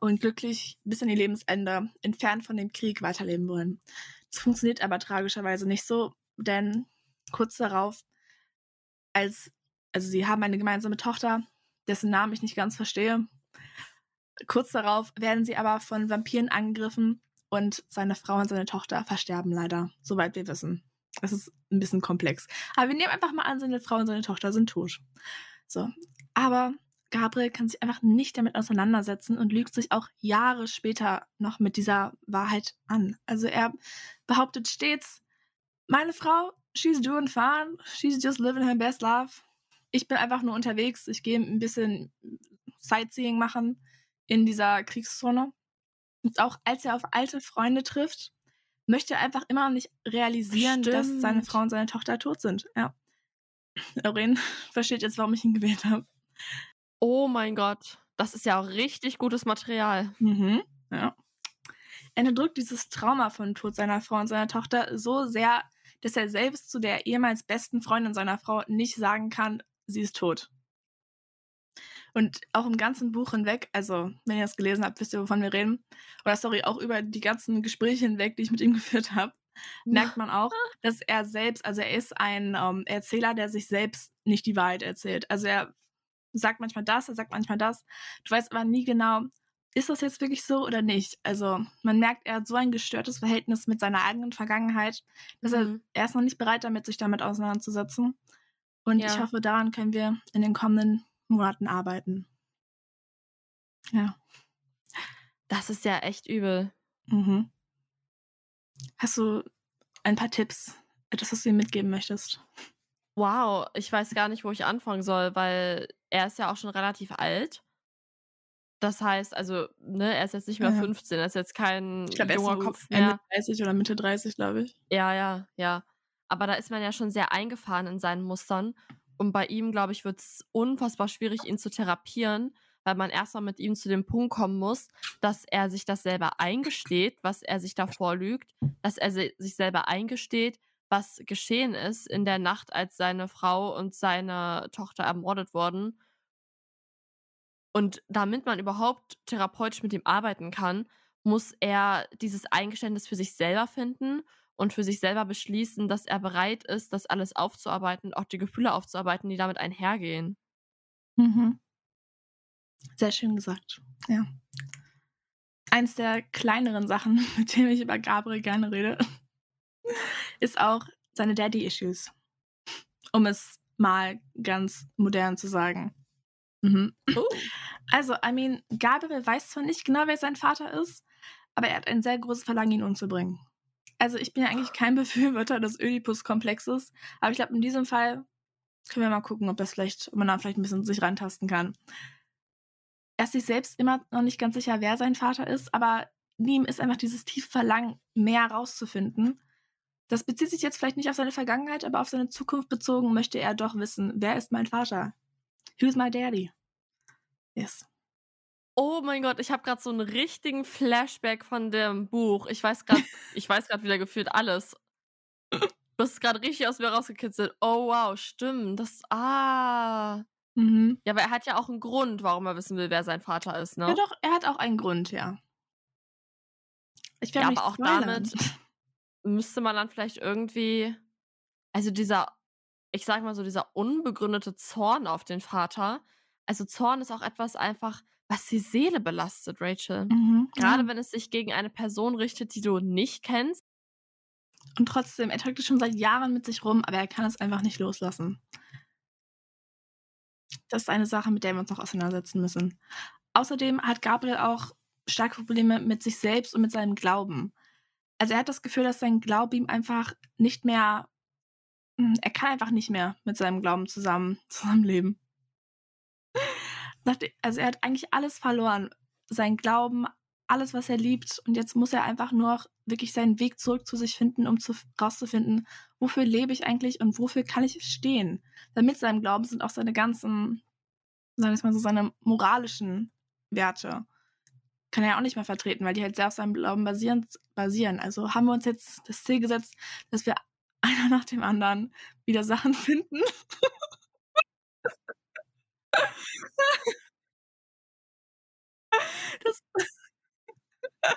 und glücklich bis an ihr Lebensende entfernt von dem Krieg weiterleben wollen. Das funktioniert aber tragischerweise nicht so, denn kurz darauf, als, also sie haben eine gemeinsame Tochter, dessen Namen ich nicht ganz verstehe. Kurz darauf werden sie aber von Vampiren angegriffen und seine Frau und seine Tochter versterben leider, soweit wir wissen. Das ist ein bisschen komplex. Aber wir nehmen einfach mal an, seine Frau und seine Tochter sind tot. So. Aber Gabriel kann sich einfach nicht damit auseinandersetzen und lügt sich auch Jahre später noch mit dieser Wahrheit an. Also er behauptet stets, meine Frau, she's doing fine, she's just living her best life ich bin einfach nur unterwegs. Ich gehe ein bisschen Sightseeing machen in dieser Kriegszone. Und auch als er auf alte Freunde trifft, möchte er einfach immer noch nicht realisieren, Stimmt. dass seine Frau und seine Tochter tot sind. Ja. Lorraine versteht jetzt, warum ich ihn gewählt habe. Oh mein Gott, das ist ja auch richtig gutes Material. Mhm. Ja. Er unterdrückt dieses Trauma von Tod seiner Frau und seiner Tochter so sehr, dass er selbst zu der ehemals besten Freundin seiner Frau nicht sagen kann, sie ist tot. Und auch im ganzen Buch hinweg, also wenn ihr das gelesen habt, wisst ihr, wovon wir reden. Oder sorry, auch über die ganzen Gespräche hinweg, die ich mit ihm geführt habe, merkt man auch, dass er selbst, also er ist ein ähm, Erzähler, der sich selbst nicht die Wahrheit erzählt. Also er sagt manchmal das, er sagt manchmal das. Du weißt aber nie genau, ist das jetzt wirklich so oder nicht? Also man merkt, er hat so ein gestörtes Verhältnis mit seiner eigenen Vergangenheit, dass mhm. er, er ist noch nicht bereit damit, sich damit auseinanderzusetzen. Und ja. ich hoffe, daran können wir in den kommenden Monaten arbeiten. Ja. Das ist ja echt übel. Mhm. Hast du ein paar Tipps, etwas, was du ihm mitgeben möchtest? Wow, ich weiß gar nicht, wo ich anfangen soll, weil er ist ja auch schon relativ alt. Das heißt, also, ne, er ist jetzt nicht mehr ja. 15, er ist jetzt kein ich glaub, junger so Kopf mehr. Ende 30 oder Mitte 30, glaube ich. Ja, ja, ja. Aber da ist man ja schon sehr eingefahren in seinen Mustern. Und bei ihm, glaube ich, wird es unfassbar schwierig, ihn zu therapieren, weil man erstmal mit ihm zu dem Punkt kommen muss, dass er sich das selber eingesteht, was er sich davor lügt, dass er sich selber eingesteht, was geschehen ist in der Nacht, als seine Frau und seine Tochter ermordet wurden. Und damit man überhaupt therapeutisch mit ihm arbeiten kann, muss er dieses Eingeständnis für sich selber finden und für sich selber beschließen, dass er bereit ist, das alles aufzuarbeiten, auch die Gefühle aufzuarbeiten, die damit einhergehen. Mhm. Sehr schön gesagt. Ja. Eins der kleineren Sachen, mit denen ich über Gabriel gerne rede, ist auch seine Daddy-Issues. Um es mal ganz modern zu sagen. Mhm. Oh. Also, I mean, Gabriel weiß zwar nicht genau, wer sein Vater ist, aber er hat ein sehr großes Verlangen, ihn umzubringen. Also, ich bin ja eigentlich kein Befürworter des Oedipus-Komplexes, aber ich glaube, in diesem Fall können wir mal gucken, ob das vielleicht, ob man da vielleicht ein bisschen sich rantasten kann. Er ist sich selbst immer noch nicht ganz sicher, wer sein Vater ist, aber ihm ist einfach dieses tiefe Verlangen, mehr herauszufinden. Das bezieht sich jetzt vielleicht nicht auf seine Vergangenheit, aber auf seine Zukunft bezogen möchte er doch wissen, wer ist mein Vater? Who's my daddy? Yes. Oh mein Gott, ich habe gerade so einen richtigen Flashback von dem Buch. Ich weiß gerade, ich weiß gerade wieder gefühlt alles. Du hast gerade richtig aus mir rausgekitzelt. Oh wow, stimmt. Das ah. Mhm. Ja, aber er hat ja auch einen Grund, warum er wissen will, wer sein Vater ist, ne? Ja, doch, er hat auch einen Grund, ja. Ich Ja, aber auch spoilern. damit müsste man dann vielleicht irgendwie, also dieser, ich sag mal so, dieser unbegründete Zorn auf den Vater. Also Zorn ist auch etwas einfach, was die Seele belastet, Rachel. Mhm, Gerade ja. wenn es sich gegen eine Person richtet, die du nicht kennst. Und trotzdem, er trägt es schon seit Jahren mit sich rum, aber er kann es einfach nicht loslassen. Das ist eine Sache, mit der wir uns noch auseinandersetzen müssen. Außerdem hat Gabriel auch starke Probleme mit sich selbst und mit seinem Glauben. Also er hat das Gefühl, dass sein Glaube ihm einfach nicht mehr, hm, er kann einfach nicht mehr mit seinem Glauben zusammen, zusammenleben. Also er hat eigentlich alles verloren. Sein Glauben, alles, was er liebt. Und jetzt muss er einfach nur wirklich seinen Weg zurück zu sich finden, um zu, rauszufinden, wofür lebe ich eigentlich und wofür kann ich stehen. Denn mit seinem Glauben sind auch seine ganzen, sagen wir mal so, seine moralischen Werte. Kann er ja auch nicht mehr vertreten, weil die halt sehr auf seinem Glauben basieren. basieren. Also haben wir uns jetzt das Ziel gesetzt, dass wir einer nach dem anderen wieder Sachen finden. Das,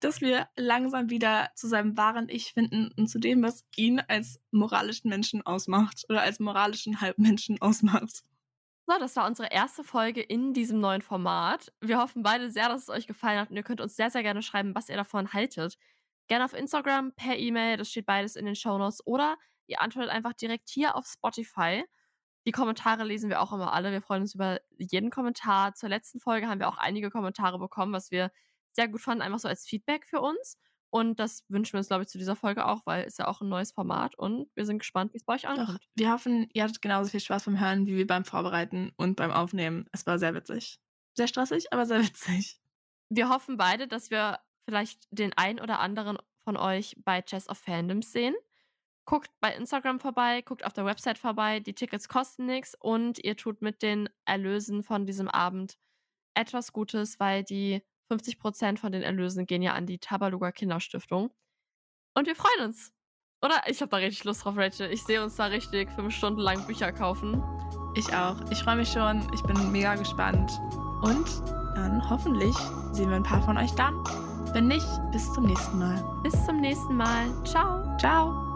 dass wir langsam wieder zu seinem wahren Ich finden und zu dem, was ihn als moralischen Menschen ausmacht oder als moralischen Halbmenschen ausmacht. So, das war unsere erste Folge in diesem neuen Format. Wir hoffen beide sehr, dass es euch gefallen hat und ihr könnt uns sehr, sehr gerne schreiben, was ihr davon haltet. Gerne auf Instagram, per E-Mail, das steht beides in den Shownotes oder ihr antwortet einfach direkt hier auf Spotify. Die Kommentare lesen wir auch immer alle. Wir freuen uns über jeden Kommentar. Zur letzten Folge haben wir auch einige Kommentare bekommen, was wir sehr gut fanden, einfach so als Feedback für uns. Und das wünschen wir uns, glaube ich, zu dieser Folge auch, weil es ja auch ein neues Format und wir sind gespannt, wie es bei euch Doch, ankommt. wir hoffen, ihr hattet genauso viel Spaß beim Hören wie wir beim Vorbereiten und beim Aufnehmen. Es war sehr witzig. Sehr stressig, aber sehr witzig. Wir hoffen beide, dass wir vielleicht den ein oder anderen von euch bei Chess of Fandoms sehen. Guckt bei Instagram vorbei, guckt auf der Website vorbei. Die Tickets kosten nichts und ihr tut mit den Erlösen von diesem Abend etwas Gutes, weil die 50% von den Erlösen gehen ja an die Tabaluga Kinderstiftung. Und wir freuen uns. Oder? Ich habe da richtig Lust drauf, Rachel. Ich sehe uns da richtig fünf Stunden lang Bücher kaufen. Ich auch. Ich freue mich schon. Ich bin mega gespannt. Und dann hoffentlich sehen wir ein paar von euch dann. Wenn nicht, bis zum nächsten Mal. Bis zum nächsten Mal. Ciao. Ciao.